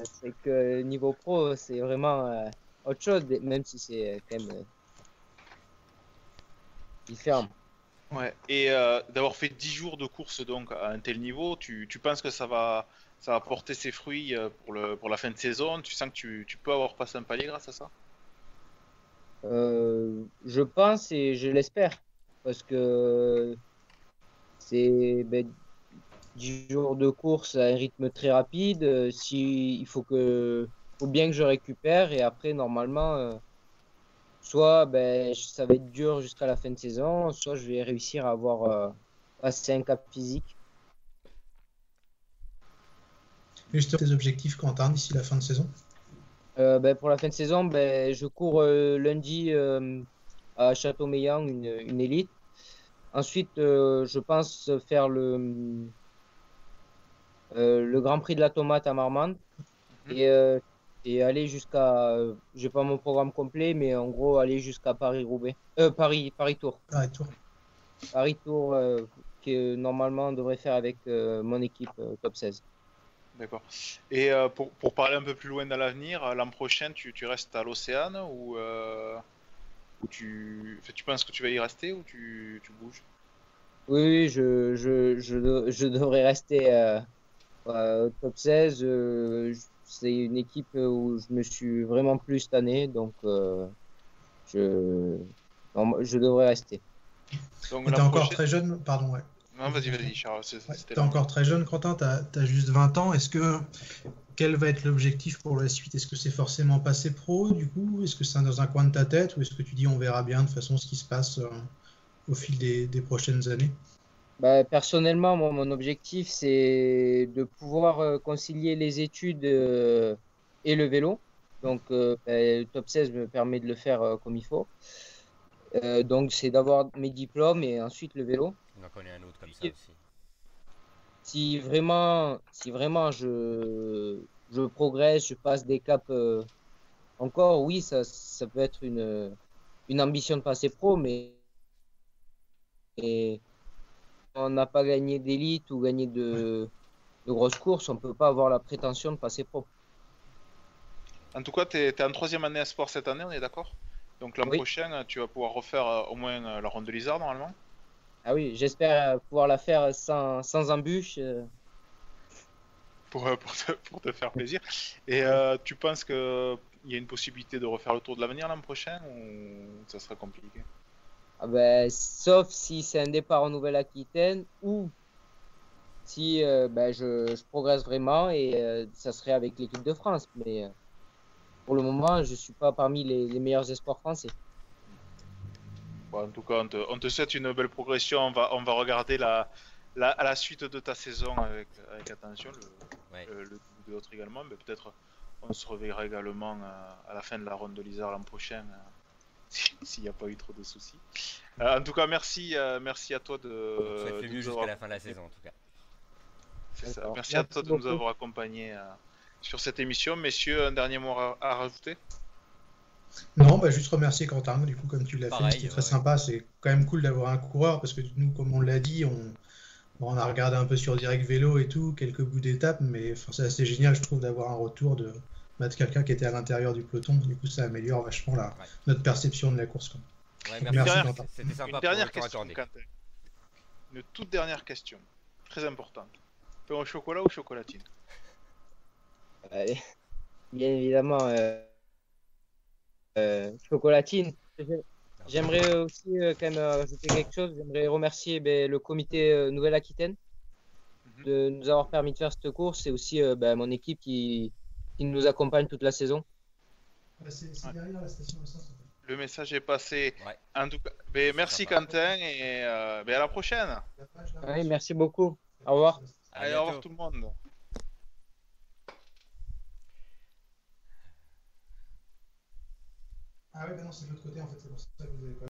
c'est que niveau pro, c'est vraiment autre chose, même si c'est quand même différent. Ouais. Et d'avoir fait 10 jours de course donc à un tel niveau, tu, tu penses que ça va, ça va porter ses fruits pour, le, pour la fin de saison? Tu sens que tu, tu peux avoir passé un palier grâce à ça? Euh, je pense et je l'espère, parce que c'est ben, 10 jours de course à un rythme très rapide. euh, Si, il faut que, faut bien que je récupère et après, normalement, euh, soit ben, ça va être dur jusqu'à la fin de saison, soit je vais réussir à avoir euh, passé un cap physique. Juste tes objectifs, Quentin, d'ici la fin de saison? Euh, ben, pour la fin de saison, ben, je cours lundi à Châteaumeillan une, une élite. Ensuite, euh, je pense faire le, euh, le Grand Prix de la tomate à Marmande Mhm. et, euh, et aller jusqu'à, euh, j'ai pas mon programme complet, mais en gros aller jusqu'à Paris-Roubaix, euh, Paris, Paris-Tour, Ah, et tour. Paris-Tour euh, que normalement on devrait faire avec euh, mon équipe euh, top 16. D'accord. Et euh, pour, pour parler un peu plus loin dans l'avenir, l'an prochain, tu, tu restes à l'Océane ou, euh, ou tu, enfin, tu penses que tu vas y rester ou tu, tu bouges? Oui, je, je, je, je devrais rester euh, euh, au top 16. euh, c'est une équipe où je me suis vraiment plu cette année, donc euh, je, non, je devrais rester. Donc T'es encore très jeune, pardon, ouais. Non, vas-y, vas-y, Charles. Ouais, T'es encore très jeune, Quentin, t'as as juste 20 ans. Est-ce que quel va être l'objectif pour la suite? Est-ce que c'est forcément passer pro du coup? Est-ce que c'est dans un coin de ta tête? Ou est-ce que tu dis on verra bien de toute façon ce qui se passe euh, au fil des, des prochaines années? Bah, personnellement, moi, mon objectif, c'est de pouvoir euh, concilier les études euh, et le vélo. Donc, euh, bah, le top 16 me permet de le faire euh, comme il faut. Euh, donc, c'est d'avoir mes diplômes et ensuite le vélo. On en connaît un autre comme ça aussi. Si vraiment, si vraiment je, je progresse, je passe des caps euh, encore, oui, ça, ça peut être une, une ambition de passer pro, mais et on n'a pas gagné d'élite ou gagné de, de grosses courses, on peut pas avoir la prétention de passer pro. En tout cas, tu es, en troisième année à sport cette année, on est d'accord? Donc l'an Oui. prochain, tu vas pouvoir refaire euh, au moins euh, la ronde de Lizard normalement? Ah oui, j'espère euh, pouvoir la faire sans, sans embûche. euh. pour, euh, pour, te, pour te faire plaisir. Et euh, tu penses qu'il y a une possibilité de refaire le tour de l'avenir l'an prochain ou ça sera compliqué? Ah ben, sauf si c'est un départ en Nouvelle-Aquitaine ou si euh, ben, je, je progresse vraiment et euh, ça serait avec l'équipe de France. Mais pour le moment, je suis pas parmi les, les meilleurs espoirs français. Bon, en tout cas, on te, on te souhaite une belle progression. On va, on va regarder la, la, à la suite de ta saison avec, avec attention, le, Ouais. euh, le de l'autre également. Mais peut-être on se reverra également euh, à la fin de la ronde de l'Isère l'an prochain, euh, si- s'il n'y a pas eu trop de soucis. Euh, en tout cas, merci, euh, merci à toi de, mieux jusqu'à avoir- la fin de la saison en tout cas. c'est ça. D'accord. Merci à toi de nous avoir accompagnés euh, sur cette émission. Messieurs, un dernier mot à, à rajouter? Non, bah juste remercier Quentin, du coup, comme tu l'as fait, c'était très ouais, sympa. C'est quand même cool d'avoir un coureur parce que nous, comme on l'a dit, on, bon, on a regardé un peu sur Direct Vélo et tout, quelques bouts d'étapes, mais enfin, c'est assez génial, je trouve, d'avoir un retour de, bah, de quelqu'un qui était à l'intérieur du peloton. Du coup, ça améliore vachement la, Ouais. notre perception de la course. quoi. Ouais, Merci, merci, Quentin. C'était sympa Une dernière question. Une toute dernière question, très importante. Pain au chocolat ou chocolatine? Allez. Bien évidemment, euh, chocolatine. J'aimerais aussi euh, quand même euh, rajouter quelque chose. J'aimerais remercier ben, le comité euh, Nouvelle-Aquitaine de nous avoir permis de faire cette course et aussi euh, bah, mon équipe qui, qui nous accompagne toute la saison. Ouais, c'est c'est derrière la station essence. en fait. Le message est passé. Ouais. En tout cas, ben, merci. Quentin et euh, ben, à la prochaine. Oui, merci beaucoup. Au revoir. À Allez, au revoir tout le monde. Ah ouais, bah non, c'est de l'autre côté en fait, c'est pour ça que vous avez pas.